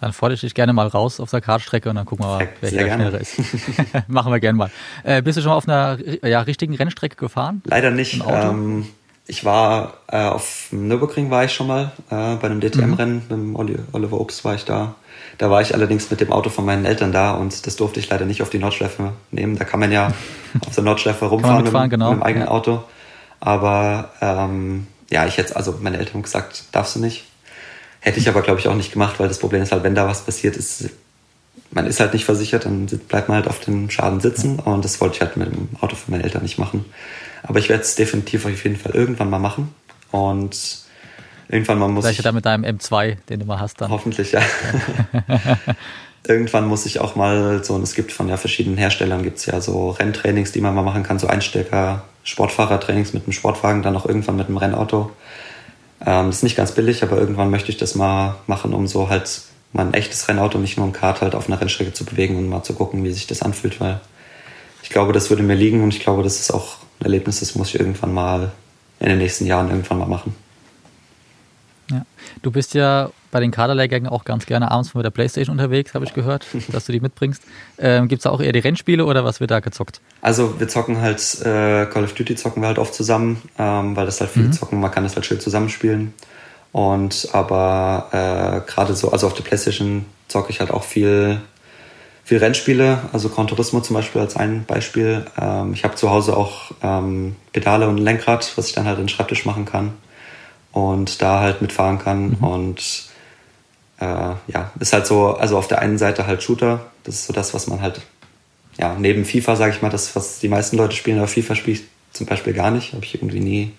Dann fordere ich dich gerne mal raus auf der Kartstrecke und dann gucken wir mal, wer hier schneller ist. Machen wir gerne mal. Äh, bist du schon mal auf einer ja, richtigen Rennstrecke gefahren? Leider nicht. Ähm, ich war äh, auf Nürburgring war ich schon mal, äh, bei einem DTM-Rennen mhm. mit dem Oliver Obst war ich da. Da war ich allerdings mit dem Auto von meinen Eltern da und das durfte ich leider nicht auf die Nordschleife nehmen. Da kann man ja auf der Nordschleife rumfahren mit, genau. mit, dem eigenen ja. Auto. Aber ähm, ja, ich hätte, also meine Eltern haben gesagt, darfst du nicht. Hätte ich aber, glaube ich, auch nicht gemacht, weil das Problem ist halt, wenn da was passiert ist, man ist halt nicht versichert, dann bleibt man halt auf dem Schaden sitzen und das wollte ich halt mit dem Auto von meinen Eltern nicht machen. Aber ich werde es definitiv auf jeden Fall irgendwann mal machen und irgendwann mal muss Vielleicht ich... da mit deinem M2, den du mal hast dann. Hoffentlich, ja. irgendwann muss ich auch mal so, und es gibt von ja verschiedenen Herstellern gibt es ja so Renntrainings, die man mal machen kann, so Einstecker, Sportfahrertrainings mit einem Sportwagen, dann auch irgendwann mit einem Rennauto. Ähm, ist nicht ganz billig, aber irgendwann möchte ich das mal machen, um so halt mal ein echtes Rennauto, nicht nur ein Kart halt auf einer Rennstrecke zu bewegen und mal zu gucken, wie sich das anfühlt, weil ich glaube, das würde mir liegen und ich glaube, das ist auch ein Erlebnis, das muss ich irgendwann mal in den nächsten Jahren irgendwann mal machen. Ja. Du bist ja bei den Kaderlehrgängen auch ganz gerne abends mit der Playstation unterwegs, habe ich gehört, dass du die mitbringst. Ähm, Gibt es auch eher die Rennspiele oder was wird da gezockt? Also wir zocken halt, äh, Call of Duty zocken wir halt oft zusammen, ähm, weil das halt viele mhm. zocken, man kann das halt schön zusammenspielen. Und aber äh, gerade so, also auf der Playstation zocke ich halt auch viel, viel Rennspiele, also Gran Turismo zum Beispiel als ein Beispiel. Ähm, ich habe zu Hause auch ähm, Pedale und ein Lenkrad, was ich dann halt in den Schreibtisch machen kann und da halt mitfahren kann. Mhm. Und äh, ja, ist halt so, also auf der einen Seite halt Shooter, das ist so das, was man halt, ja, neben FIFA, sage ich mal, das, was die meisten Leute spielen, aber FIFA spiele ich zum Beispiel gar nicht, habe ich irgendwie nie,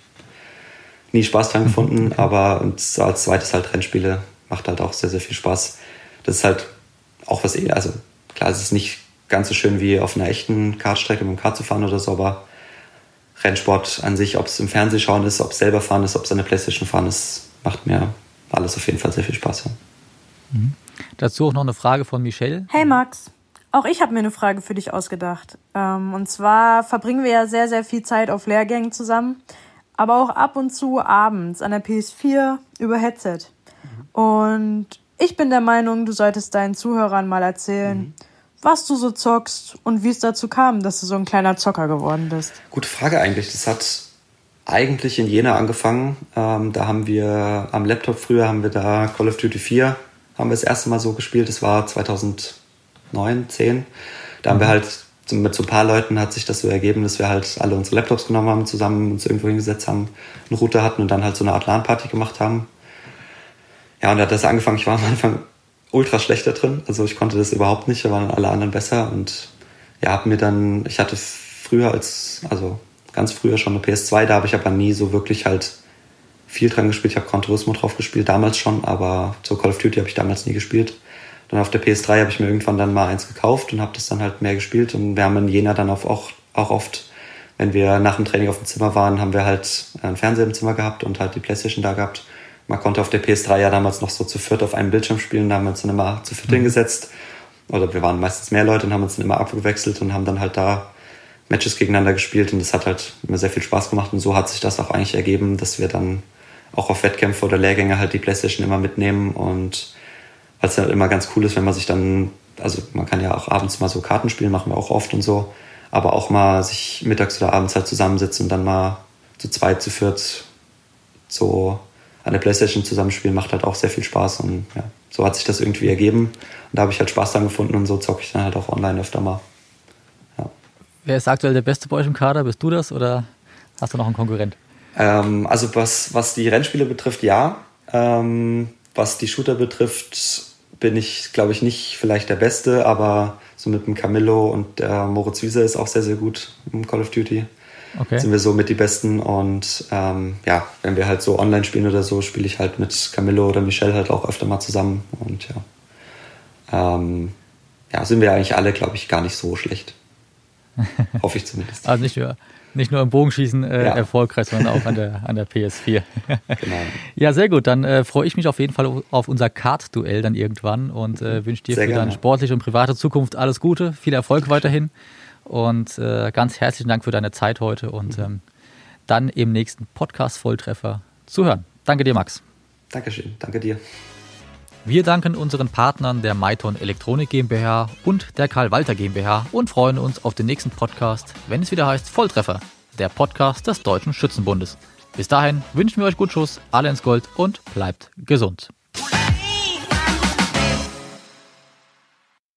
nie Spaß dran gefunden, okay. aber und als zweites halt Rennspiele macht halt auch sehr, sehr viel Spaß. Das ist halt auch was, eh, also klar, es ist nicht ganz so schön wie auf einer echten Kartstrecke mit dem Kart zu fahren oder so, aber Rennsport an sich, ob es im Fernsehen schauen ist, ob es selber fahren ist, ob es an der Playstation fahren ist, macht mir alles auf jeden Fall sehr viel Spaß. Ja. Mhm. Dazu auch noch eine Frage von Michelle. Hey Max, auch ich habe mir eine Frage für dich ausgedacht. Ähm, und zwar verbringen wir ja sehr, sehr viel Zeit auf Lehrgängen zusammen, aber auch ab und zu abends an der PS4 über Headset. Mhm. Und ich bin der Meinung, du solltest deinen Zuhörern mal erzählen, mhm. Was du so zockst und wie es dazu kam, dass du so ein kleiner Zocker geworden bist. Gute Frage eigentlich. Das hat eigentlich in Jena angefangen. Ähm, da haben wir am Laptop früher haben wir da Call of Duty 4 haben wir das erste Mal so gespielt. Das war 2009, 10. Da haben wir mhm. halt mit so ein paar Leuten hat sich das so ergeben, dass wir halt alle unsere Laptops genommen haben, zusammen uns irgendwo hingesetzt haben, einen Router hatten und dann halt so eine Art LAN-Party gemacht haben. Ja, und da hat das angefangen. Ich war am Anfang ultra schlecht da drin. Also ich konnte das überhaupt nicht, da waren alle anderen besser und ja, hab mir dann, ich hatte früher als, also ganz früher schon eine PS2, da habe ich aber nie so wirklich halt viel dran gespielt. Ich habe Gran Turismo drauf gespielt, damals schon, aber so Call of Duty habe ich damals nie gespielt. Dann auf der PS3 habe ich mir irgendwann dann mal eins gekauft und habe das dann halt mehr gespielt. Und wir haben in Jena dann auch, auch oft, wenn wir nach dem Training auf dem Zimmer waren, haben wir halt einen Fernseher im Zimmer gehabt und halt die Playstation da gehabt. Man konnte auf der PS3 ja damals noch so zu viert auf einem Bildschirm spielen, da haben wir uns dann immer zu viert mhm. hingesetzt. Oder wir waren meistens mehr Leute und haben uns dann immer abgewechselt und haben dann halt da Matches gegeneinander gespielt und das hat halt immer sehr viel Spaß gemacht und so hat sich das auch eigentlich ergeben, dass wir dann auch auf Wettkämpfe oder Lehrgänge halt die Playstation immer mitnehmen und weil es halt immer ganz cool ist, wenn man sich dann, also man kann ja auch abends mal so Karten spielen, machen wir auch oft und so, aber auch mal sich mittags oder abends halt zusammensitzen und dann mal zu zweit, zu viert so an der Playstation zusammenspielen, macht halt auch sehr viel Spaß und ja, so hat sich das irgendwie ergeben und da habe ich halt Spaß dran gefunden und so zocke ich dann halt auch online öfter mal. Ja. Wer ist aktuell der Beste bei euch im Kader? Bist du das oder hast du noch einen Konkurrent? Ähm, also was, was die Rennspiele betrifft, ja. Ähm, was die Shooter betrifft, bin ich, glaube ich, nicht vielleicht der Beste, aber so mit dem Camillo und der Moritz Wiese ist auch sehr, sehr gut im Call of Duty. Okay. Sind wir so mit die Besten und ähm, ja, wenn wir halt so online spielen oder so, spiele ich halt mit Camillo oder Michelle halt auch öfter mal zusammen und ja. Ähm, ja, sind wir eigentlich alle, glaube ich, gar nicht so schlecht. Hoffe ich zumindest. Also nicht nur, nicht nur im Bogenschießen äh, ja. erfolgreich, sondern auch an der, an der PS4. genau. Ja, sehr gut. Dann äh, freue ich mich auf jeden Fall auf unser Kart-Duell dann irgendwann und äh, wünsche dir sehr für gerne. deine sportliche und private Zukunft alles Gute, viel Erfolg weiterhin und äh, ganz herzlichen Dank für deine Zeit heute und ähm, dann im nächsten Podcast-Volltreffer zu hören. Danke dir, Max. Dankeschön. Danke dir. Wir danken unseren Partnern der Maiton Elektronik GmbH und der Karl Walter GmbH und freuen uns auf den nächsten Podcast, wenn es wieder heißt Volltreffer, der Podcast des Deutschen Schützenbundes. Bis dahin wünschen wir euch gut Schuss, alle ins Gold und bleibt gesund.